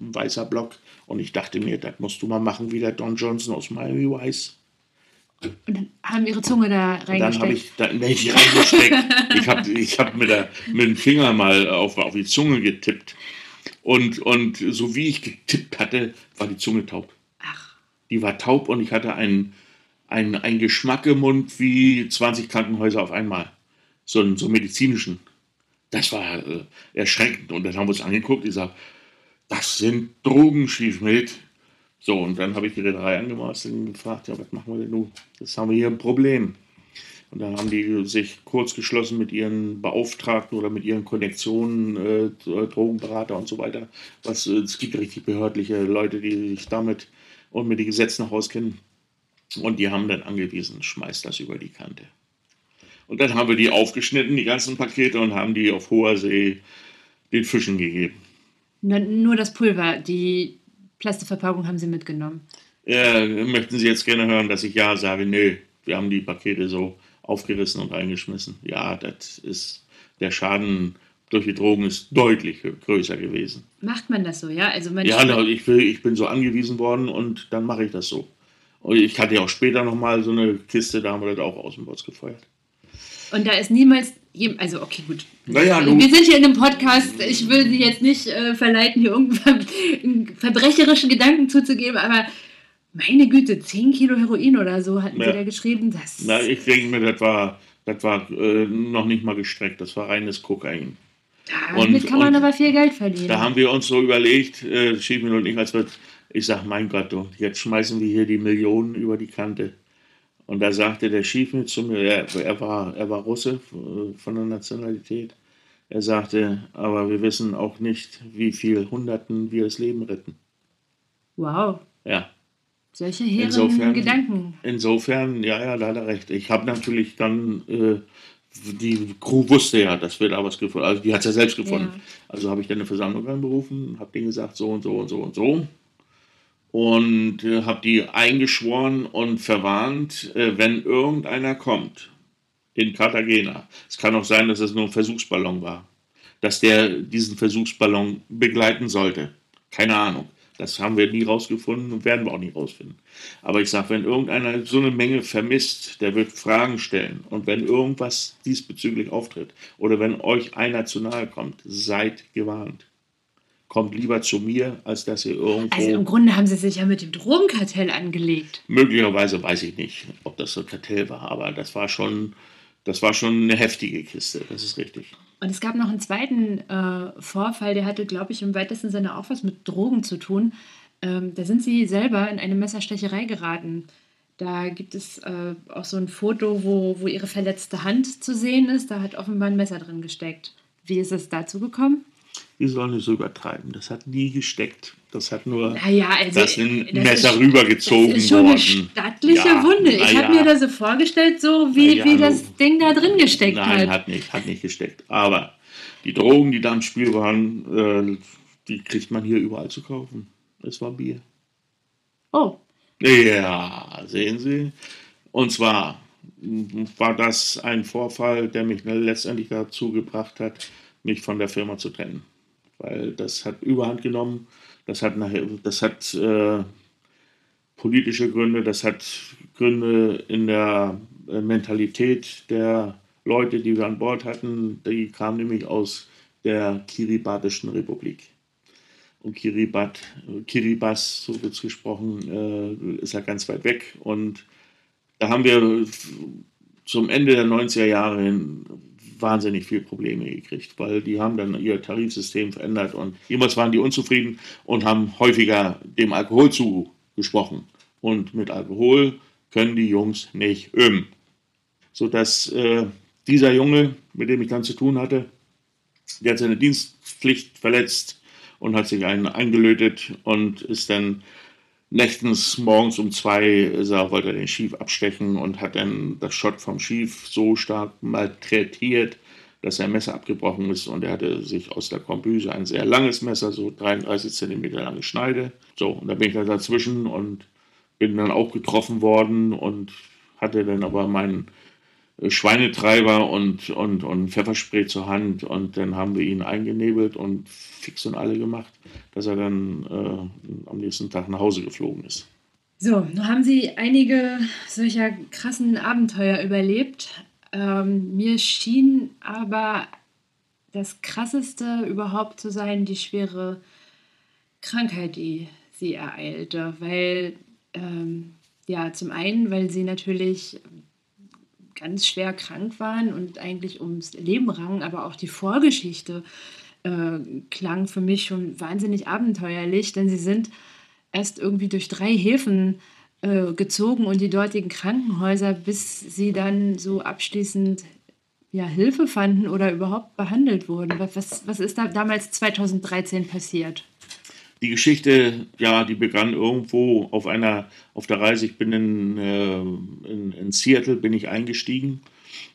ein weißer Block. Und ich dachte mir, das musst du mal machen wie der Don Johnson aus Miami Vice Und dann haben ihre Zunge da reingesteckt. Dann habe ich da nicht reingesteckt. ich habe ich hab mit, der, mit dem Finger mal auf, auf die Zunge getippt. Und, und so wie ich getippt hatte, war die Zunge taub. Ach. Die war taub und ich hatte einen, einen, einen Geschmack im Mund wie 20 Krankenhäuser auf einmal. So einen so medizinischen. Das war äh, erschreckend. Und dann haben wir uns angeguckt. Ich sage, das sind Drogen, Schiefmild. So, und dann habe ich die Reederei angemaßt und gefragt, ja, was machen wir denn nun? Jetzt haben wir hier ein Problem. Und dann haben die sich kurz geschlossen mit ihren Beauftragten oder mit ihren Konnektionen, äh, Drogenberater und so weiter. Was, äh, es gibt richtig behördliche Leute, die sich damit und mit den Gesetzen noch auskennen. Und die haben dann angewiesen, schmeißt das über die Kante. Und dann haben wir die aufgeschnitten, die ganzen Pakete, und haben die auf hoher See den Fischen gegeben. Nur das Pulver, die Plastikverpackung haben Sie mitgenommen. Ja, möchten Sie jetzt gerne hören, dass ich ja sage? Nö, wir haben die Pakete so aufgerissen und reingeschmissen. Ja, das ist der Schaden durch die Drogen ist deutlich größer gewesen. Macht man das so, ja? Also man ja, ich, will, ich bin so angewiesen worden und dann mache ich das so. Und ich hatte ja auch später nochmal so eine Kiste, da haben wir das auch aus dem Bus gefeuert. Und da ist niemals, also okay, gut. Naja, wir sind hier in einem Podcast, ich will Sie jetzt nicht äh, verleiten, hier irgendeinen verbrecherischen Gedanken zuzugeben, aber meine Güte, 10 Kilo Heroin oder so hatten ja. Sie da geschrieben. Das Na, ich denke mir, das war, das war äh, noch nicht mal gestreckt, das war reines Kokain. Damit und, kann man aber viel Geld verdienen. Da haben wir uns so überlegt, äh, Schiefmil und ich, als wir, ich sage, mein Gott, jetzt schmeißen wir hier die Millionen über die Kante. Und da sagte der Schiefmil zu mir, er, er, war, er war Russe äh, von der Nationalität. Er sagte, aber wir wissen auch nicht, wie viel Hunderten wir das Leben retten. Wow. Ja. Solche hehren insofern, Gedanken. Insofern, ja, ja, da hat er recht. Ich habe natürlich dann, äh, die Crew wusste ja, dass wir da was gefunden haben. Also die hat es ja selbst gefunden. Ja. Also habe ich dann eine Versammlung anberufen, habe denen gesagt, so und so und so und so. Und äh, habe die eingeschworen und verwarnt, äh, wenn irgendeiner kommt in Cartagena. Es kann auch sein, dass es nur ein Versuchsballon war. Dass der diesen Versuchsballon begleiten sollte. Keine Ahnung. Das haben wir nie rausgefunden und werden wir auch nie rausfinden. Aber ich sage, wenn irgendeiner so eine Menge vermisst, der wird Fragen stellen. Und wenn irgendwas diesbezüglich auftritt oder wenn euch einer zu nahe kommt, seid gewarnt. Kommt lieber zu mir, als dass ihr irgendwo. Also im Grunde haben sie sich ja mit dem Drogenkartell angelegt. Möglicherweise weiß ich nicht, ob das so ein Kartell war, aber das war schon, das war schon eine heftige Kiste, das ist richtig. Und es gab noch einen zweiten äh, Vorfall, der hatte, glaube ich, im weitesten Sinne auch was mit Drogen zu tun. Ähm, da sind sie selber in eine Messerstecherei geraten. Da gibt es äh, auch so ein Foto, wo, wo ihre verletzte Hand zu sehen ist. Da hat offenbar ein Messer drin gesteckt. Wie ist es dazu gekommen? Die sollen so übertreiben. Das hat nie gesteckt. Das hat nur naja, also, das ein das Messer ist, rübergezogen Das ist schon worden. eine stattliche ja, Wunde. Ich ja. habe mir das so vorgestellt, so wie, ja, wie das Ding da drin gesteckt Nein, hat. Nein, hat nicht, hat nicht gesteckt. Aber die Drogen, die da im Spiel waren, äh, die kriegt man hier überall zu kaufen. Es war Bier. Oh. Ja, sehen Sie. Und zwar war das ein Vorfall, der mich letztendlich dazu gebracht hat, mich von der Firma zu trennen. Weil das hat Überhand genommen, das hat, nachher, das hat äh, politische Gründe, das hat Gründe in der äh, Mentalität der Leute, die wir an Bord hatten. Die kamen nämlich aus der Kiribatischen Republik. Und Kiribat, Kiribati, so wird es gesprochen, äh, ist ja ganz weit weg. Und da haben wir zum Ende der 90er Jahre hin wahnsinnig viele Probleme gekriegt, weil die haben dann ihr Tarifsystem verändert und jemals waren die unzufrieden und haben häufiger dem Alkohol zugesprochen. Und mit Alkohol können die Jungs nicht üben. Sodass äh, dieser Junge, mit dem ich dann zu tun hatte, der hat seine Dienstpflicht verletzt und hat sich einen eingelötet und ist dann nächtens morgens um zwei er, wollte er den Schief abstechen und hat dann das Schott vom Schief so stark malträtiert, dass sein Messer abgebrochen ist und er hatte sich aus der Kombüse ein sehr langes Messer, so 33 cm lange Schneide. So, und da bin ich dann dazwischen und bin dann auch getroffen worden und hatte dann aber meinen Schweinetreiber und, und, und Pfefferspray zur Hand und dann haben wir ihn eingenebelt und fix und alle gemacht, dass er dann äh, am nächsten Tag nach Hause geflogen ist. So, nun haben Sie einige solcher krassen Abenteuer überlebt. Ähm, mir schien aber das Krasseste überhaupt zu sein, die schwere Krankheit, die Sie ereilte. Weil, ähm, ja, zum einen, weil Sie natürlich ganz schwer krank waren und eigentlich ums Leben rangen, aber auch die Vorgeschichte äh, klang für mich schon wahnsinnig abenteuerlich, denn Sie sind erst irgendwie durch drei Häfen äh, gezogen und die dortigen Krankenhäuser, bis Sie dann so abschließend ja, Hilfe fanden oder überhaupt behandelt wurden. Was, was ist da damals 2013 passiert? Die Geschichte, ja, die begann irgendwo auf einer, auf der Reise. Ich bin in, äh, in, in, Seattle bin ich eingestiegen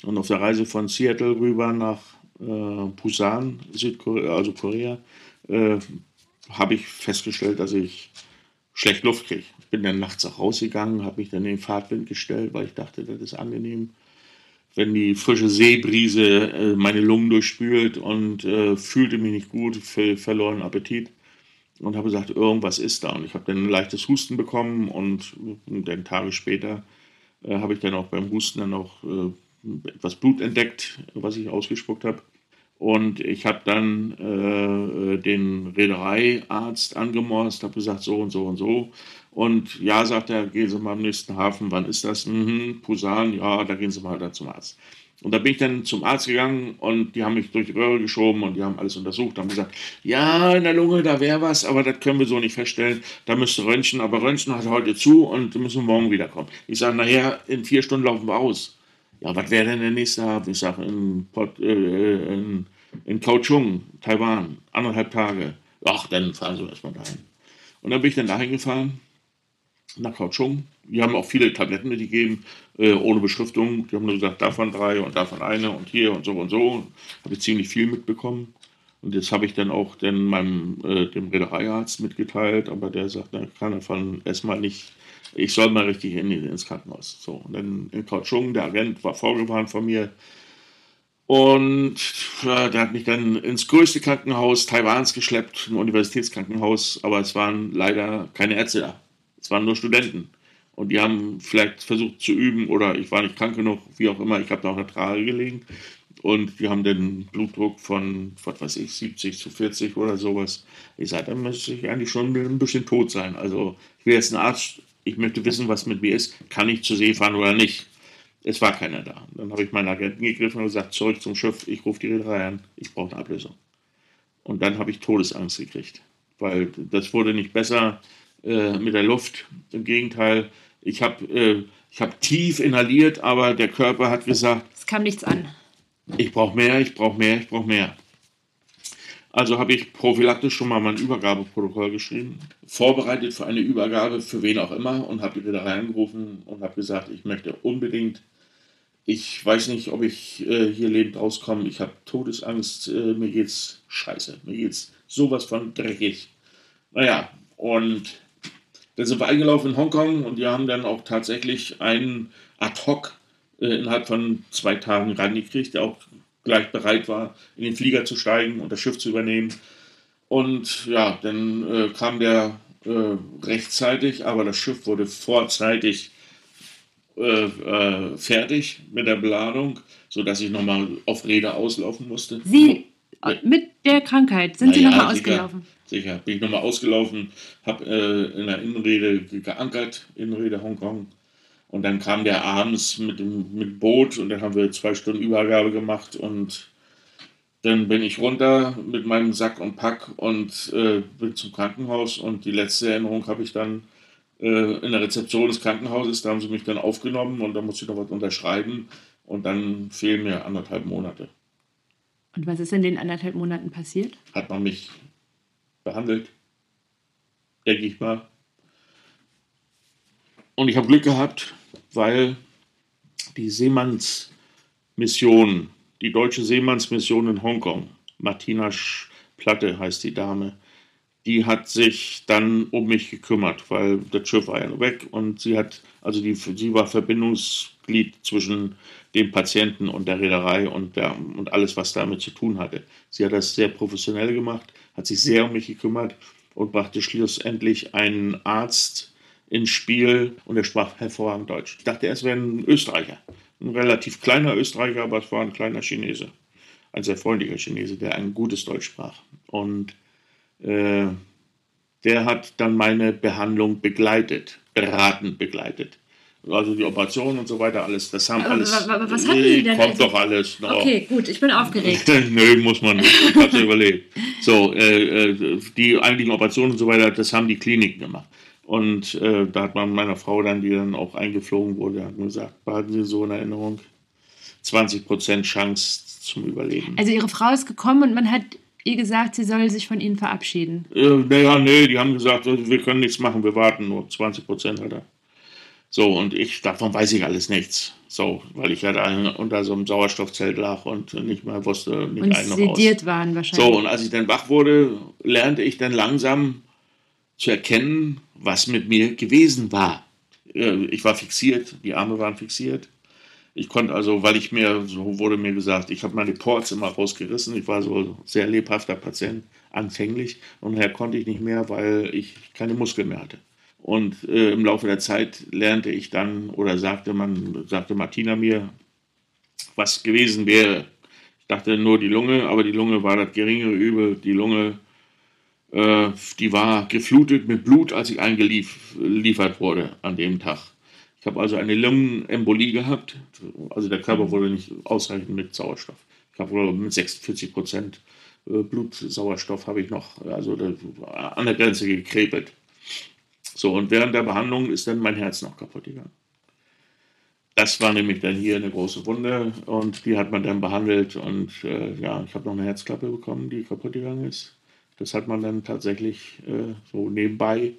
und auf der Reise von Seattle rüber nach äh, Busan, Südkorea, also Korea, äh, habe ich festgestellt, dass ich schlecht Luft kriege. Ich bin dann nachts auch rausgegangen, habe mich dann in den Fahrtwind gestellt, weil ich dachte, das ist angenehm wenn die frische Seebrise äh, meine Lungen durchspült und äh, fühlte mich nicht gut, verloren Appetit und habe gesagt, irgendwas ist da. Und ich habe dann ein leichtes Husten bekommen und dann Tage später äh, habe ich dann auch beim Husten dann auch äh, etwas Blut entdeckt, was ich ausgespuckt habe. Und ich habe dann äh, den Reedereiarzt angemorst, habe gesagt, so und so und so. Und ja, sagt er, gehen Sie mal am nächsten Hafen, wann ist das? Mhm, Pusan, ja, da gehen Sie mal da zum Arzt. Und da bin ich dann zum Arzt gegangen und die haben mich durch die Röhre geschoben und die haben alles untersucht, haben gesagt, ja, in der Lunge, da wäre was, aber das können wir so nicht feststellen. Da müsste Röntgen, aber Röntgen hat heute zu und müssen morgen wiederkommen. Ich sage, nachher, in vier Stunden laufen wir aus. Ja, was wäre denn der nächste Hafen? Ich sage, in, äh, in, in Kaohsiung, Taiwan, anderthalb Tage. Ach, dann fahren Sie erstmal dahin. Und dann bin ich dann dahin gefahren nach Kaohsiung. Die haben auch viele Tabletten mitgegeben, äh, ohne Beschriftung. Die haben nur gesagt, davon drei und davon eine und hier und so und so. Habe ich ziemlich viel mitbekommen. Und jetzt habe ich dann auch dann meinem, äh, dem Reedereiarzt mitgeteilt, aber der sagt, na, kann davon erstmal nicht, ich soll mal richtig in, ins Krankenhaus. So, und dann in Kaohsiung, der Agent war vorgewarnt von mir. Und äh, der hat mich dann ins größte Krankenhaus Taiwans geschleppt, ein Universitätskrankenhaus, aber es waren leider keine Ärzte da. Es waren nur Studenten. Und die haben vielleicht versucht zu üben oder ich war nicht krank genug, wie auch immer. Ich habe da auch eine Trage gelegen. Und die haben den Blutdruck von, was weiß ich, 70 zu 40 oder sowas. Ich sage, dann müsste ich eigentlich schon ein bisschen tot sein. Also ich will jetzt ein Arzt, ich möchte wissen, was mit mir ist. Kann ich zur See fahren oder nicht? Es war keiner da. Dann habe ich meinen Agenten gegriffen und gesagt, zurück zum Schiff, ich rufe die Reederei an, ich brauche eine Ablösung. Und dann habe ich Todesangst gekriegt, weil das wurde nicht besser äh, mit der Luft. Im Gegenteil, ich habe äh, hab tief inhaliert, aber der Körper hat gesagt, es kam nichts an. Ich brauche mehr, ich brauche mehr, ich brauche mehr. Also habe ich prophylaktisch schon mal mein Übergabeprotokoll geschrieben, vorbereitet für eine Übergabe für wen auch immer und habe wieder reingerufen und habe gesagt, ich möchte unbedingt, ich weiß nicht, ob ich äh, hier lebend rauskomme, ich habe Todesangst, äh, mir geht's scheiße, mir geht's sowas von dreckig. Naja, und dann sind wir eingelaufen in Hongkong und die haben dann auch tatsächlich einen ad hoc äh, innerhalb von zwei Tagen reingekriegt, der auch gleich bereit war, in den Flieger zu steigen und das Schiff zu übernehmen. Und ja, dann äh, kam der äh, rechtzeitig, aber das Schiff wurde vorzeitig äh, äh, fertig mit der Beladung, sodass ich nochmal auf Räder auslaufen musste. Sie mit der Krankheit sind naja, Sie nochmal ausgelaufen? Sicher, bin ich nochmal ausgelaufen, habe äh, in der Innenrede geankert, Innenrede Hongkong. Und dann kam der abends mit dem mit Boot und dann haben wir zwei Stunden Übergabe gemacht und dann bin ich runter mit meinem Sack und Pack und äh, bin zum Krankenhaus und die letzte Erinnerung habe ich dann äh, in der Rezeption des Krankenhauses, da haben sie mich dann aufgenommen und da musste ich noch was unterschreiben und dann fehlen mir anderthalb Monate. Und was ist in den anderthalb Monaten passiert? Hat man mich behandelt, denke ich mal. Und ich habe Glück gehabt, weil die Seemannsmission, die deutsche Seemannsmission in Hongkong, Martina Platte heißt die Dame, die hat sich dann um mich gekümmert, weil das Schiff war ja weg und sie hat, also die, sie war Verbindungsglied zwischen dem Patienten und der Reederei und, der, und alles, was damit zu tun hatte. Sie hat das sehr professionell gemacht, hat sich sehr um mich gekümmert und brachte schlussendlich einen Arzt ins Spiel und er sprach hervorragend Deutsch. Ich dachte erst, wäre ein Österreicher. Ein relativ kleiner Österreicher, aber es war ein kleiner Chinese. Ein sehr freundlicher Chinese, der ein gutes Deutsch sprach. Und äh, der hat dann meine Behandlung begleitet, beratend begleitet. Also die Operation und so weiter, alles. Das haben Aber alles. wa- was hatten die denn Kommt also? doch alles. noch. Okay, gut, ich bin aufgeregt. Nö, muss man nicht. Ich hab's ja überlebt. So, äh, äh, die eigentlichen Operationen und so weiter, das haben die Kliniken gemacht. Und äh, da hat man meiner Frau dann, die dann auch eingeflogen wurde, hat mir gesagt, behalten Sie so in Erinnerung, 20% Chance zum Überleben. Also ihre Frau ist gekommen und man hat ihr gesagt, sie soll sich von ihnen verabschieden. Äh, naja, nee, die haben gesagt, wir können nichts machen, wir warten nur 20 Prozent, Alter. So, und ich, davon weiß ich alles nichts. So, weil ich ja da unter so einem Sauerstoffzelt lag und nicht mehr wusste, nicht Und ein noch aus. sediert waren wahrscheinlich. So, und als ich dann wach wurde, lernte ich dann langsam zu erkennen, was mit mir gewesen war. Äh, Ich war fixiert, die Arme waren fixiert. Ich konnte also, weil ich mir, so wurde mir gesagt, ich habe meine Ports immer rausgerissen. Ich war so ein sehr lebhafter Patient, anfänglich. Und daher konnte ich nicht mehr, weil ich keine Muskeln mehr hatte. Und äh, im Laufe der Zeit lernte ich dann, oder sagte man, sagte Martina mir, was gewesen wäre. Ich dachte nur die Lunge, aber die Lunge war das geringere Übel. Die Lunge, äh, die war geflutet mit Blut, als ich eingeliefert wurde an dem Tag. Ich habe also eine Lungenembolie gehabt. Also der Körper wurde nicht ausreichend mit Sauerstoff. Ich habe wohl mit 46 Prozent äh, Blutsauerstoff habe ich noch, also da- an der Grenze gekrepelt. So, und während der Behandlung ist dann mein Herz noch kaputt gegangen. Das war nämlich dann hier eine große Wunde und die hat man dann behandelt und äh, ja, ich habe noch eine Herzklappe bekommen, die kaputt gegangen ist. Das hat man dann tatsächlich äh, so nebenbei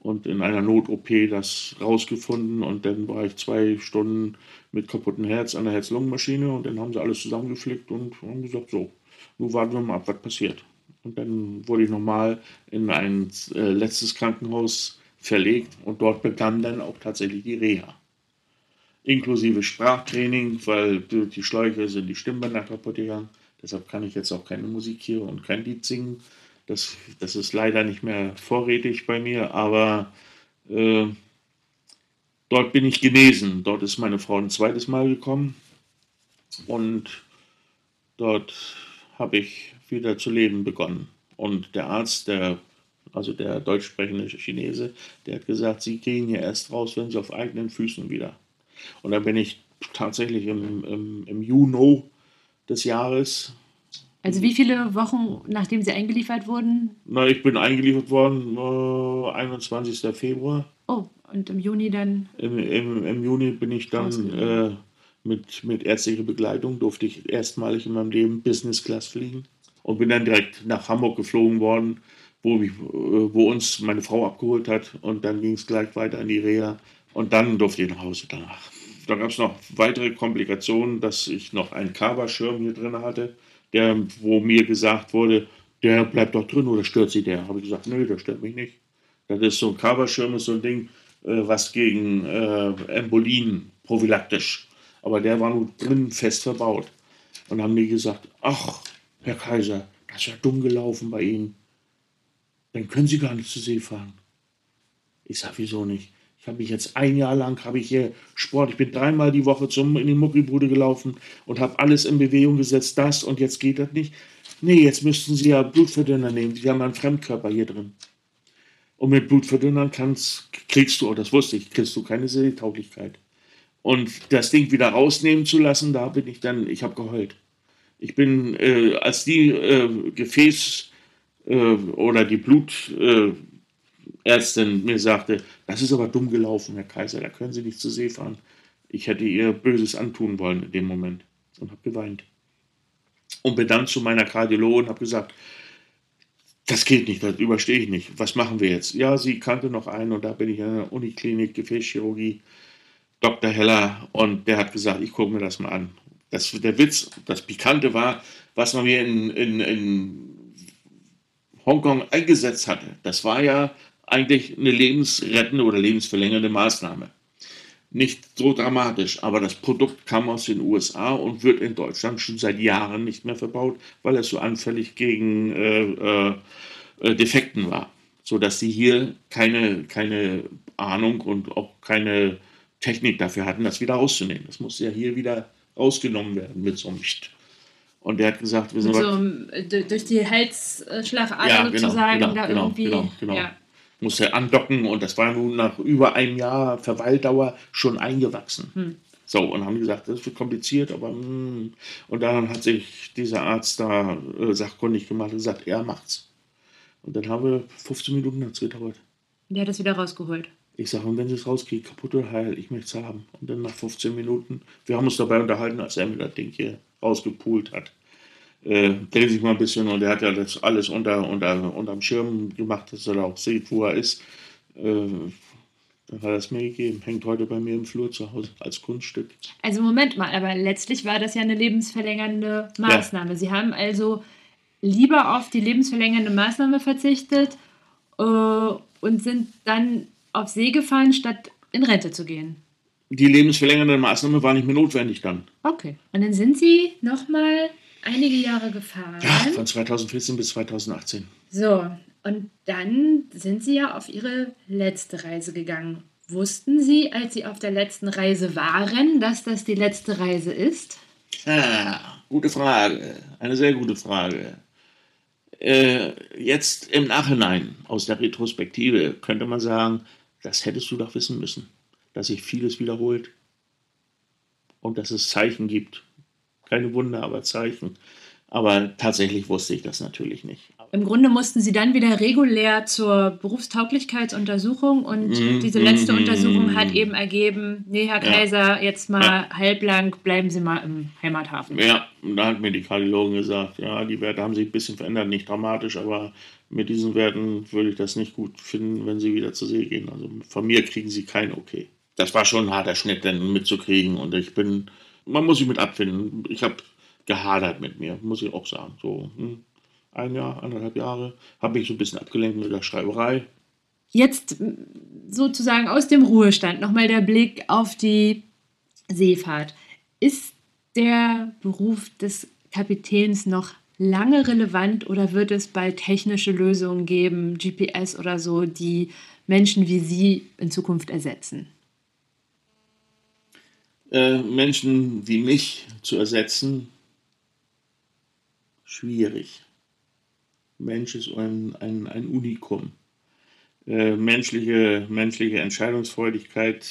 und in einer Not-OP das rausgefunden und dann war ich zwei Stunden mit kaputtem Herz an der Herz-Lungen-Maschine und dann haben sie alles zusammengeflickt und haben gesagt, so, nun warten wir mal ab, was passiert. Und dann wurde ich nochmal in ein äh, letztes Krankenhaus verlegt und dort begann dann auch tatsächlich die Reha. Inklusive Sprachtraining, weil durch die Schläuche sind die Stimmbänder kaputt gegangen. Deshalb kann ich jetzt auch keine Musik hier und kein Lied singen. Das, das ist leider nicht mehr vorrätig bei mir, aber äh, dort bin ich genesen. Dort ist meine Frau ein zweites Mal gekommen und dort habe ich wieder zu leben begonnen. Und der Arzt, der, also der deutsch sprechende Chinese, der hat gesagt, Sie gehen hier erst raus, wenn Sie auf eigenen Füßen wieder. Und dann bin ich tatsächlich im, im, im Juni des Jahres Also wie viele Wochen, nachdem sie eingeliefert wurden? Na, ich bin eingeliefert worden äh, 21. Februar. Oh, und im Juni dann. Im, im, im Juni bin ich dann äh, mit, mit ärztlicher Begleitung, durfte ich erstmalig in meinem Leben Business Class fliegen und bin dann direkt nach Hamburg geflogen worden, wo, mich, äh, wo uns meine Frau abgeholt hat und dann ging es gleich weiter in die Reha und dann durfte ich nach Hause danach. Da gab es noch weitere Komplikationen, dass ich noch einen Coverschirm hier drin hatte, der, wo mir gesagt wurde, der bleibt doch drin oder stört Sie der? Habe ich gesagt, nö, der stört mich nicht. Das ist so ein Coverschirm, ist so ein Ding, äh, was gegen äh, Embolien prophylaktisch. Aber der war nur drin fest verbaut. Und haben die gesagt, ach, Herr Kaiser, das ist ja dumm gelaufen bei Ihnen. Dann können Sie gar nicht zur See fahren. Ich sag, wieso nicht? Ich habe mich jetzt ein Jahr lang, habe ich hier Sport, ich bin dreimal die Woche zum, in die Muckibude gelaufen und habe alles in Bewegung gesetzt, das und jetzt geht das nicht. Nee, jetzt müssten Sie ja Blutverdünner nehmen, Sie haben einen Fremdkörper hier drin. Und mit Blutverdünnern kannst, kriegst du, oh, das wusste ich, kriegst du keine Seetauglichkeit. Und das Ding wieder rausnehmen zu lassen, da bin ich dann, ich habe geheult. Ich bin, äh, als die äh, Gefäß äh, oder die Blutärztin Ärztin mir sagte, das ist aber dumm gelaufen, Herr Kaiser, da können Sie nicht zur See fahren. Ich hätte ihr Böses antun wollen in dem Moment und habe geweint. Und bin dann zu meiner Kardiologin und habe gesagt, das geht nicht, das überstehe ich nicht. Was machen wir jetzt? Ja, sie kannte noch einen und da bin ich in der Uniklinik Gefäßchirurgie, Dr. Heller, und der hat gesagt, ich gucke mir das mal an. Das, der Witz, das Pikante war, was man mir in, in, in Hongkong eingesetzt hatte. Das war ja eigentlich eine lebensrettende oder lebensverlängernde Maßnahme. Nicht so dramatisch, aber das Produkt kam aus den USA und wird in Deutschland schon seit Jahren nicht mehr verbaut, weil es so anfällig gegen äh, äh, Defekten war. sodass sie hier keine, keine Ahnung und auch keine Technik dafür hatten, das wieder rauszunehmen. Das musste ja hier wieder rausgenommen werden mit so einem Pst. Und der hat gesagt, wir sind so, äh, durch die Halsschlagader ja, genau, sozusagen genau, da genau, irgendwie. genau, genau. Ja. musste andocken und das war nun nach über einem Jahr Verweildauer schon eingewachsen. Hm. So, und haben gesagt, das wird kompliziert, aber mm. und dann hat sich dieser Arzt da äh, sachkundig gemacht und gesagt, er macht's. Und dann haben wir 15 Minuten hat's gedauert. Der hat das wieder rausgeholt. Ich sage, und wenn sie es rauskriegt, kaputt oder heil, ich möchte es haben. Und dann nach 15 Minuten, wir haben uns dabei unterhalten, als er mir das Ding hier rausgepult hat. Äh, dreht sich mal ein bisschen und er hat ja das alles unter, unter, unterm Schirm gemacht, dass er auch sieht, wo er ist. Äh, dann hat er es mir gegeben. Hängt heute bei mir im Flur zu Hause als Kunststück. Also Moment mal, aber letztlich war das ja eine lebensverlängernde Maßnahme. Sie haben also lieber auf die lebensverlängernde Maßnahme verzichtet äh, und sind dann auf See gefahren, statt in Rente zu gehen. Die lebensverlängernde Maßnahme war nicht mehr notwendig dann. Okay. Und dann sind Sie nochmal einige Jahre gefahren. Ja, von 2014 bis 2018. So, und dann sind Sie ja auf Ihre letzte Reise gegangen. Wussten Sie, als Sie auf der letzten Reise waren, dass das die letzte Reise ist? Ah, gute Frage. Eine sehr gute Frage. Äh, jetzt im Nachhinein, aus der Retrospektive, könnte man sagen, das hättest du doch wissen müssen, dass sich vieles wiederholt und dass es Zeichen gibt. Keine Wunder, aber Zeichen. Aber tatsächlich wusste ich das natürlich nicht. Im Grunde mussten Sie dann wieder regulär zur Berufstauglichkeitsuntersuchung und Mhm, diese letzte mhm, Untersuchung hat eben ergeben, nee, Herr Ja. Kaiser, jetzt mal halblang, bleiben Sie mal im Heimathafen. Ja, und da hat mir die Kardiologin gesagt, ja, die Werte haben sich ein bisschen verändert, nicht dramatisch, aber mit diesen Werten würde ich das nicht gut finden, wenn sie wieder zur See gehen. Also von mir kriegen sie kein Okay. Das war schon ein harter Schnitt, dann mitzukriegen und ich bin, man muss sich mit abfinden. Ich habe gehadert mit mir, muss ich auch sagen. So hm, ein Jahr, anderthalb Jahre habe ich so ein bisschen abgelenkt mit der Schreiberei. Jetzt sozusagen aus dem Ruhestand nochmal der Blick auf die Seefahrt. Ist der Beruf des Kapitäns noch lange relevant oder wird es bald technische Lösungen geben, GPS oder so, die Menschen wie Sie in Zukunft ersetzen? Äh, Menschen wie mich zu ersetzen, schwierig. Mensch ist ein, ein, ein Unikum. Äh, menschliche, menschliche Entscheidungsfreudigkeit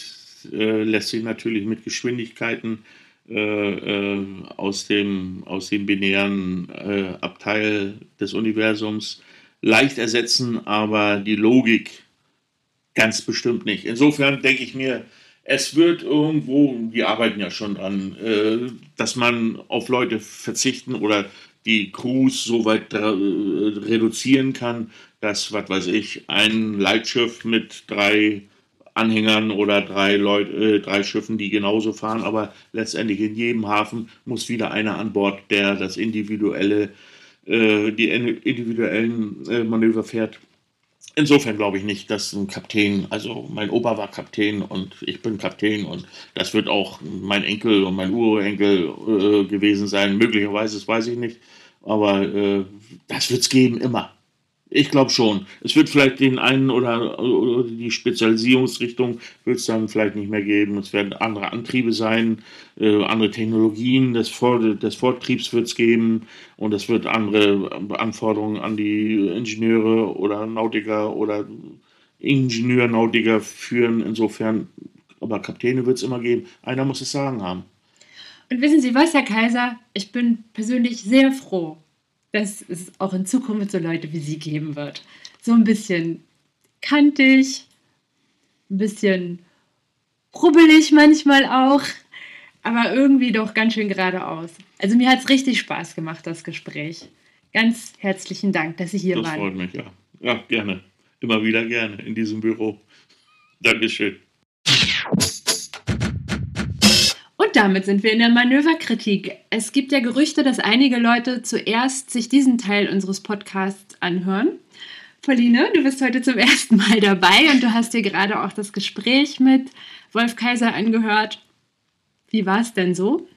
äh, lässt sich natürlich mit Geschwindigkeiten äh, äh, aus, dem, aus dem binären Abteil des Universums leicht ersetzen, aber die Logik ganz bestimmt nicht. Insofern denke ich mir, es wird irgendwo, die arbeiten ja schon dran, äh, dass man auf Leute verzichten oder die Crews so weit äh, reduzieren kann, dass, was weiß ich, ein Leitschiff mit drei Anhängern oder drei, Leut, äh, drei Schiffen, die genauso fahren, aber letztendlich in jedem Hafen muss wieder einer an Bord, der das individuelle, äh, die individuellen äh, Manöver fährt. Insofern glaube ich nicht, dass ein Kapitän, also mein Opa war Kapitän und ich bin Kapitän und das wird auch mein Enkel und mein Urenkel äh, gewesen sein. Möglicherweise, das weiß ich nicht. Aber äh, das wird es geben, immer. Ich glaube schon. Es wird vielleicht den einen oder, oder die Spezialisierungsrichtung wird es dann vielleicht nicht mehr geben. Es werden andere Antriebe sein, äh, andere Technologien des, Vor des Vortriebs wird es geben und es wird andere Anforderungen an die Ingenieure oder Nautiker oder Ingenieur-Nautiker führen. Insofern, aber Kapitäne wird es immer geben. Einer muss es sagen haben. Und wissen Sie was, Herr Kaiser? Ich bin persönlich sehr froh, dass es auch in Zukunft so Leute wie Sie geben wird. So ein bisschen kantig, ein bisschen rubbelig manchmal auch, aber irgendwie doch ganz schön geradeaus. Also mir hat es richtig Spaß gemacht, das Gespräch. Ganz herzlichen Dank, dass Sie hier Das waren. freut mich, ja. Ja, gerne. Immer wieder gerne in diesem Büro. Dankeschön. Damit sind wir in der Manöverkritik. Es gibt ja Gerüchte, dass einige Leute zuerst sich diesen Teil unseres Podcasts anhören. Pauline, du bist heute zum ersten Mal dabei und du hast dir gerade auch das Gespräch mit Wolf Kaiser angehört. Wie war es denn so?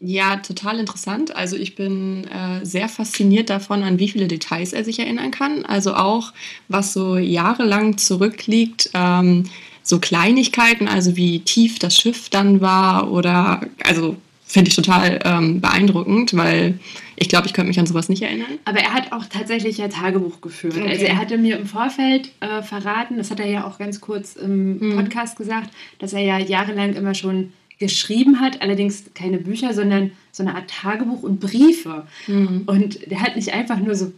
Ja, total interessant. Also ich bin äh, sehr fasziniert davon, an wie viele Details er sich erinnern kann. Also auch, was so jahrelang zurückliegt, ähm, so Kleinigkeiten, also wie tief das Schiff dann war oder, also finde ich total ähm, beeindruckend, weil ich glaube, ich könnte mich an sowas nicht erinnern. Aber er hat auch tatsächlich ja Tagebuch geführt. Okay. Also er hatte mir im Vorfeld äh, verraten, das hat er ja auch ganz kurz im hm. Podcast gesagt, dass er ja jahrelang immer schon geschrieben hat, allerdings keine Bücher, sondern so eine Art Tagebuch und Briefe. Mhm. Und der hat nicht einfach nur so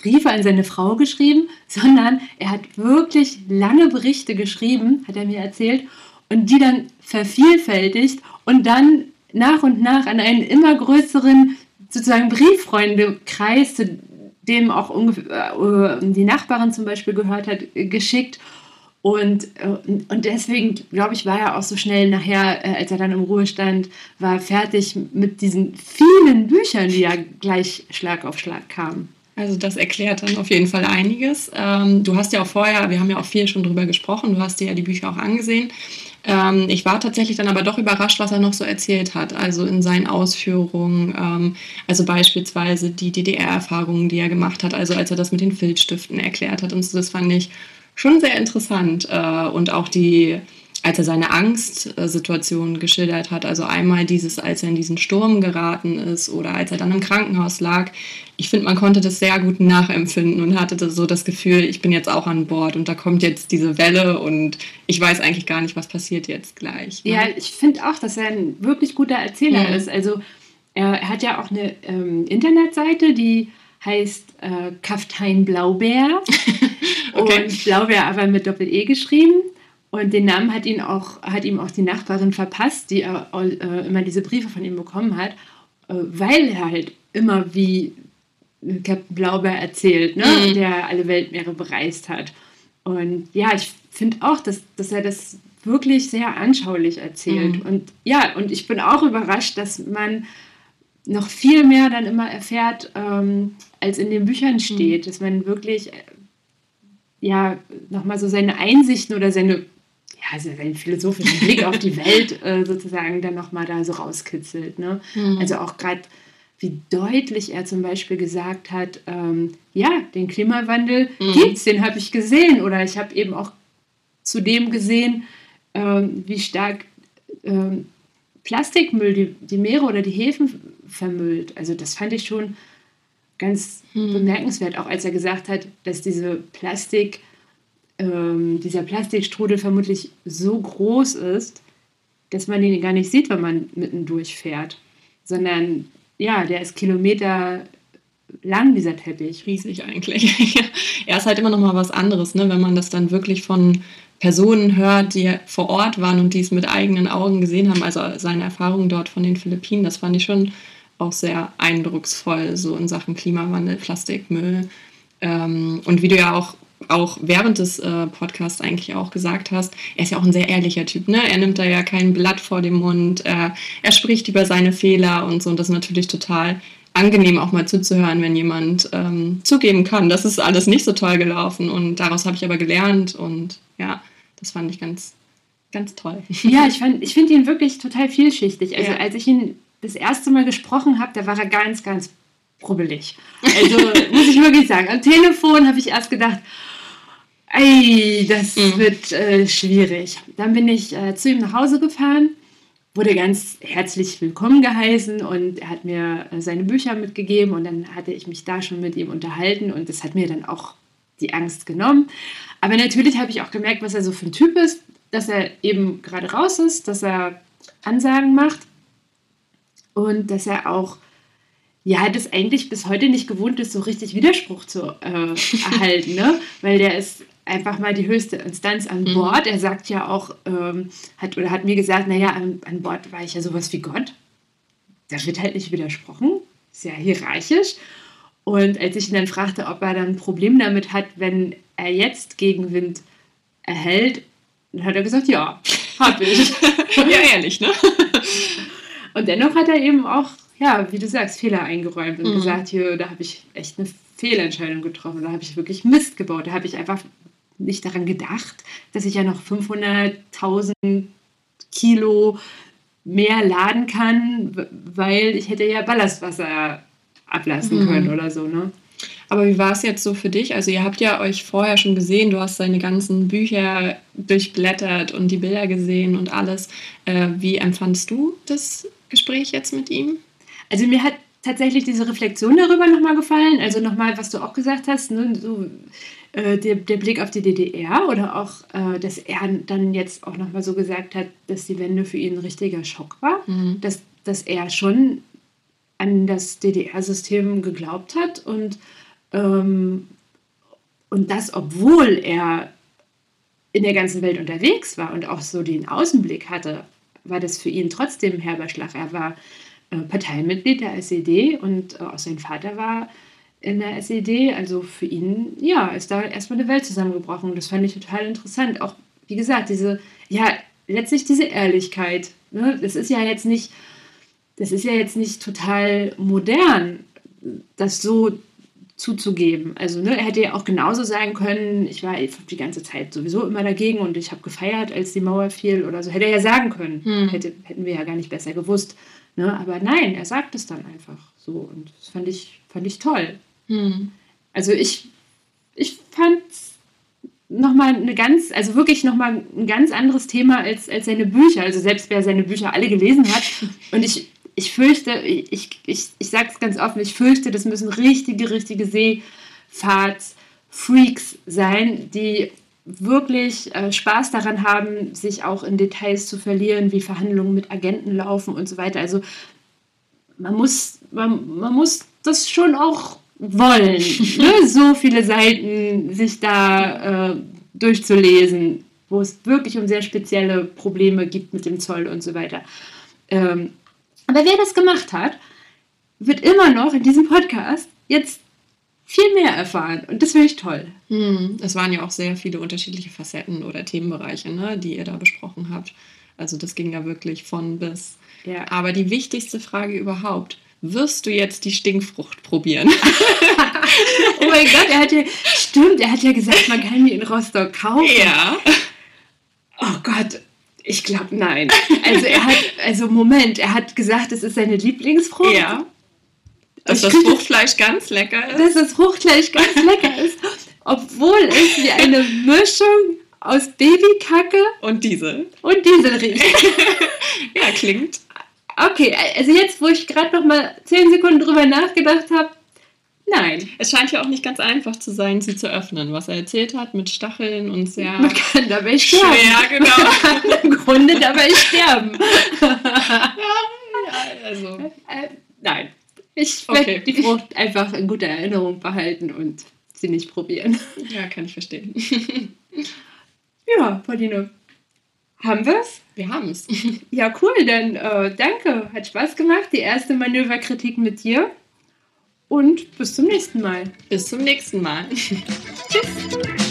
Briefe an seine Frau geschrieben, sondern er hat wirklich lange Berichte geschrieben, hat er mir erzählt, und die dann vervielfältigt und dann nach und nach an einen immer größeren sozusagen Brieffreundekreis, zu dem auch äh, die Nachbarin zum Beispiel gehört hat, geschickt. Und, äh, und deswegen, glaube ich, war er auch so schnell nachher, äh, als er dann im Ruhestand war, fertig mit diesen vielen Büchern, die ja gleich Schlag auf Schlag kamen. Also das erklärt dann auf jeden Fall einiges. Ähm, du hast ja auch vorher, wir haben ja auch viel schon drüber gesprochen, du hast dir ja die Bücher auch angesehen. Ähm, ich war tatsächlich dann aber doch überrascht, was er noch so erzählt hat, also in seinen Ausführungen, ähm, also beispielsweise die DDR-Erfahrungen, die er gemacht hat, also als er das mit den Filzstiften erklärt hat und so, das fand ich schon sehr interessant. Äh, und auch die, als er seine Angstsituation geschildert hat, also einmal dieses, als er in diesen Sturm geraten ist oder als er dann im Krankenhaus lag. Ich finde, man konnte das sehr gut nachempfinden und hatte so das Gefühl, ich bin jetzt auch an Bord und da kommt jetzt diese Welle und ich weiß eigentlich gar nicht, was passiert jetzt gleich. Ne? Ja, ich finde auch, dass er ein wirklich guter Erzähler mhm. ist. Also er, er, hat ja auch eine ähm, Internetseite, die heißt äh, Kaftein Blaubeer. okay. Und Blaubeer aber mit Doppel-E geschrieben. Und den Namen hat, ihn auch, hat ihm auch die Nachbarin verpasst, die äh, äh, immer diese Briefe von ihm bekommen hat, äh, weil er halt immer wie Captain Blaubeer erzählt, ne? Mhm. der alle Weltmeere bereist hat. Und ja, ich finde auch, dass, dass er das wirklich sehr anschaulich erzählt. Mhm. Und ja, und ich bin auch überrascht, dass man noch viel mehr dann immer erfährt, ähm, als in den Büchern steht, mhm. dass man wirklich äh, ja nochmal so seine Einsichten oder seine, ja, also seinen philosophischen Blick auf die Welt äh, sozusagen dann nochmal da so rauskitzelt. Ne? Mhm. Also auch gerade wie deutlich er zum Beispiel gesagt hat, ähm, ja, den Klimawandel mhm. gibt's, den habe ich gesehen. Oder ich habe eben auch zudem gesehen, ähm, wie stark ähm, Plastikmüll die, die Meere oder die Häfen vermüllt. Also das fand ich schon ganz hm. bemerkenswert, auch als er gesagt hat, dass diese Plastik, ähm, dieser Plastikstrudel vermutlich so groß ist, dass man ihn gar nicht sieht, wenn man mitten durchfährt, sondern ja, der ist Kilometer lang, dieser Teppich. Riesig eigentlich. er ist halt immer noch mal was anderes, ne? wenn man das dann wirklich von Personen hört, die vor Ort waren und die es mit eigenen Augen gesehen haben, also seine Erfahrungen dort von den Philippinen, das fand ich schon auch sehr eindrucksvoll, so in Sachen Klimawandel, Plastikmüll. Ähm, und wie du ja auch, auch während des äh, Podcasts eigentlich auch gesagt hast, er ist ja auch ein sehr ehrlicher Typ. Ne? Er nimmt da ja kein Blatt vor den Mund, äh, er spricht über seine Fehler und so. Und das ist natürlich total angenehm auch mal zuzuhören, wenn jemand ähm, zugeben kann, das ist alles nicht so toll gelaufen. Und daraus habe ich aber gelernt und ja, das fand ich ganz, ganz toll. Ja, ich, ich finde ihn wirklich total vielschichtig. Also ja. als ich ihn das erste Mal gesprochen habe, da war er ganz, ganz brubbelig. Also muss ich wirklich sagen, am Telefon habe ich erst gedacht, ey, das mhm. wird äh, schwierig. Dann bin ich äh, zu ihm nach Hause gefahren, wurde ganz herzlich willkommen geheißen und er hat mir äh, seine Bücher mitgegeben und dann hatte ich mich da schon mit ihm unterhalten und das hat mir dann auch die Angst genommen. Aber natürlich habe ich auch gemerkt, was er so für ein Typ ist, dass er eben gerade raus ist, dass er Ansagen macht und dass er auch ja, das eigentlich bis heute nicht gewohnt ist, so richtig Widerspruch zu äh, erhalten, ne? Weil der ist einfach mal die höchste Instanz an mhm. Bord. Er sagt ja auch, ähm, hat oder hat mir gesagt, naja, an, an Bord war ich ja sowas wie Gott. Da wird halt nicht widersprochen. Ist ja hierarchisch. Und als ich ihn dann fragte, ob er dann ein Problem damit hat, wenn er jetzt Gegenwind erhält, dann hat er gesagt, ja, hab ich. ja, ehrlich, ne? Und dennoch hat er eben auch, ja, wie du sagst, Fehler eingeräumt und mhm. gesagt, hier, da habe ich echt eine Fehlentscheidung getroffen, da habe ich wirklich Mist gebaut, da habe ich einfach nicht daran gedacht, dass ich ja noch 500.000 Kilo mehr laden kann, weil ich hätte ja Ballastwasser ablassen Mhm. können oder so, ne? Aber wie war es jetzt so für dich? Also ihr habt ja euch vorher schon gesehen, du hast seine ganzen Bücher durchblättert und die Bilder gesehen und alles. Äh, wie empfandst du das Gespräch jetzt mit ihm? Also mir hat tatsächlich diese Reflexion darüber nochmal gefallen. Also nochmal, was du auch gesagt hast, ne, so, äh, der, der Blick auf die DDR oder auch, äh, dass er dann jetzt auch nochmal so gesagt hat, dass die Wende für ihn ein richtiger Schock war. Mhm. Dass, dass er schon an das DDR-System geglaubt hat und, ähm, und das, obwohl er in der ganzen Welt unterwegs war und auch so den Außenblick hatte, war das für ihn trotzdem ein herber Schlag. Er war äh, Parteimitglied der SED und äh, auch sein Vater war in der SED. Also für ihn, ja, ist da erstmal eine Welt zusammengebrochen. Das fand ich total interessant. Auch, wie gesagt, diese, ja, letztlich diese Ehrlichkeit. Ne? Das ist ja jetzt nicht, das ist ja jetzt nicht total modern, das so zuzugeben. Also ne, er hätte ja auch genauso sagen können, ich war die ganze Zeit sowieso immer dagegen und ich habe gefeiert, als die Mauer fiel oder so. Hätte er ja sagen können. Hm. Hätte, hätten wir ja gar nicht besser gewusst. Ne? Aber nein, er sagt es dann einfach so. Und das fand ich, fand ich toll. Hm. Also ich, ich fand nochmal eine ganz, also wirklich nochmal ein ganz anderes Thema als, als seine Bücher. Also selbst wer seine Bücher alle gelesen hat. Und ich, ich fürchte, ich, ich, ich sage es ganz offen, ich fürchte, das müssen richtige, richtige Seefahrts-Freaks sein, die wirklich äh, Spaß daran haben, sich auch in Details zu verlieren, wie Verhandlungen mit Agenten laufen und so weiter. Also man muss, man, man muss das schon auch wollen, ne? so viele Seiten sich da äh, durchzulesen, wo es wirklich um sehr spezielle Probleme gibt mit dem Zoll und so weiter. Ähm, aber wer das gemacht hat, wird immer noch in diesem Podcast jetzt viel mehr erfahren. Und das finde ich toll. Hm. Es waren ja auch sehr viele unterschiedliche Facetten oder Themenbereiche, ne, die ihr da besprochen habt. Also das ging ja wirklich von bis. Ja. Aber die wichtigste Frage überhaupt, wirst du jetzt die Stinkfrucht probieren? Oh mein Gott, er hat ja, stimmt, er hat ja gesagt, man kann die in Rostock kaufen. ja. Oh Gott, ich glaube nein. Also er hat, also Moment, er hat gesagt, es ist seine Lieblingsfrucht. Ja. Dass Ich das könnte- Fruchtfleisch ganz lecker ist. Dass das Fruchtfleisch ganz lecker ist, obwohl es wie eine Mischung aus Babykacke Und diese. und Diesel riecht. Ja, klingt. Okay, also jetzt, wo ich gerade noch mal zehn Sekunden drüber nachgedacht habe, nein. Es scheint ja auch nicht ganz einfach zu sein, sie zu öffnen, was er erzählt hat mit Stacheln und sehr Man kann dabei sterben. schwer, genau. Man kann im Grunde dabei sterben. ja, also. Äh, nein. Ich Okay. werde die Frucht einfach in guter Erinnerung behalten und sie nicht probieren. Ja, kann ich verstehen. Ja, Pauline, haben wir's? Wir haben es. Ja, cool, dann äh, danke. Hat Spaß gemacht. Die erste Manöverkritik mit dir. Und bis zum nächsten Mal. Bis zum nächsten Mal. Tschüss.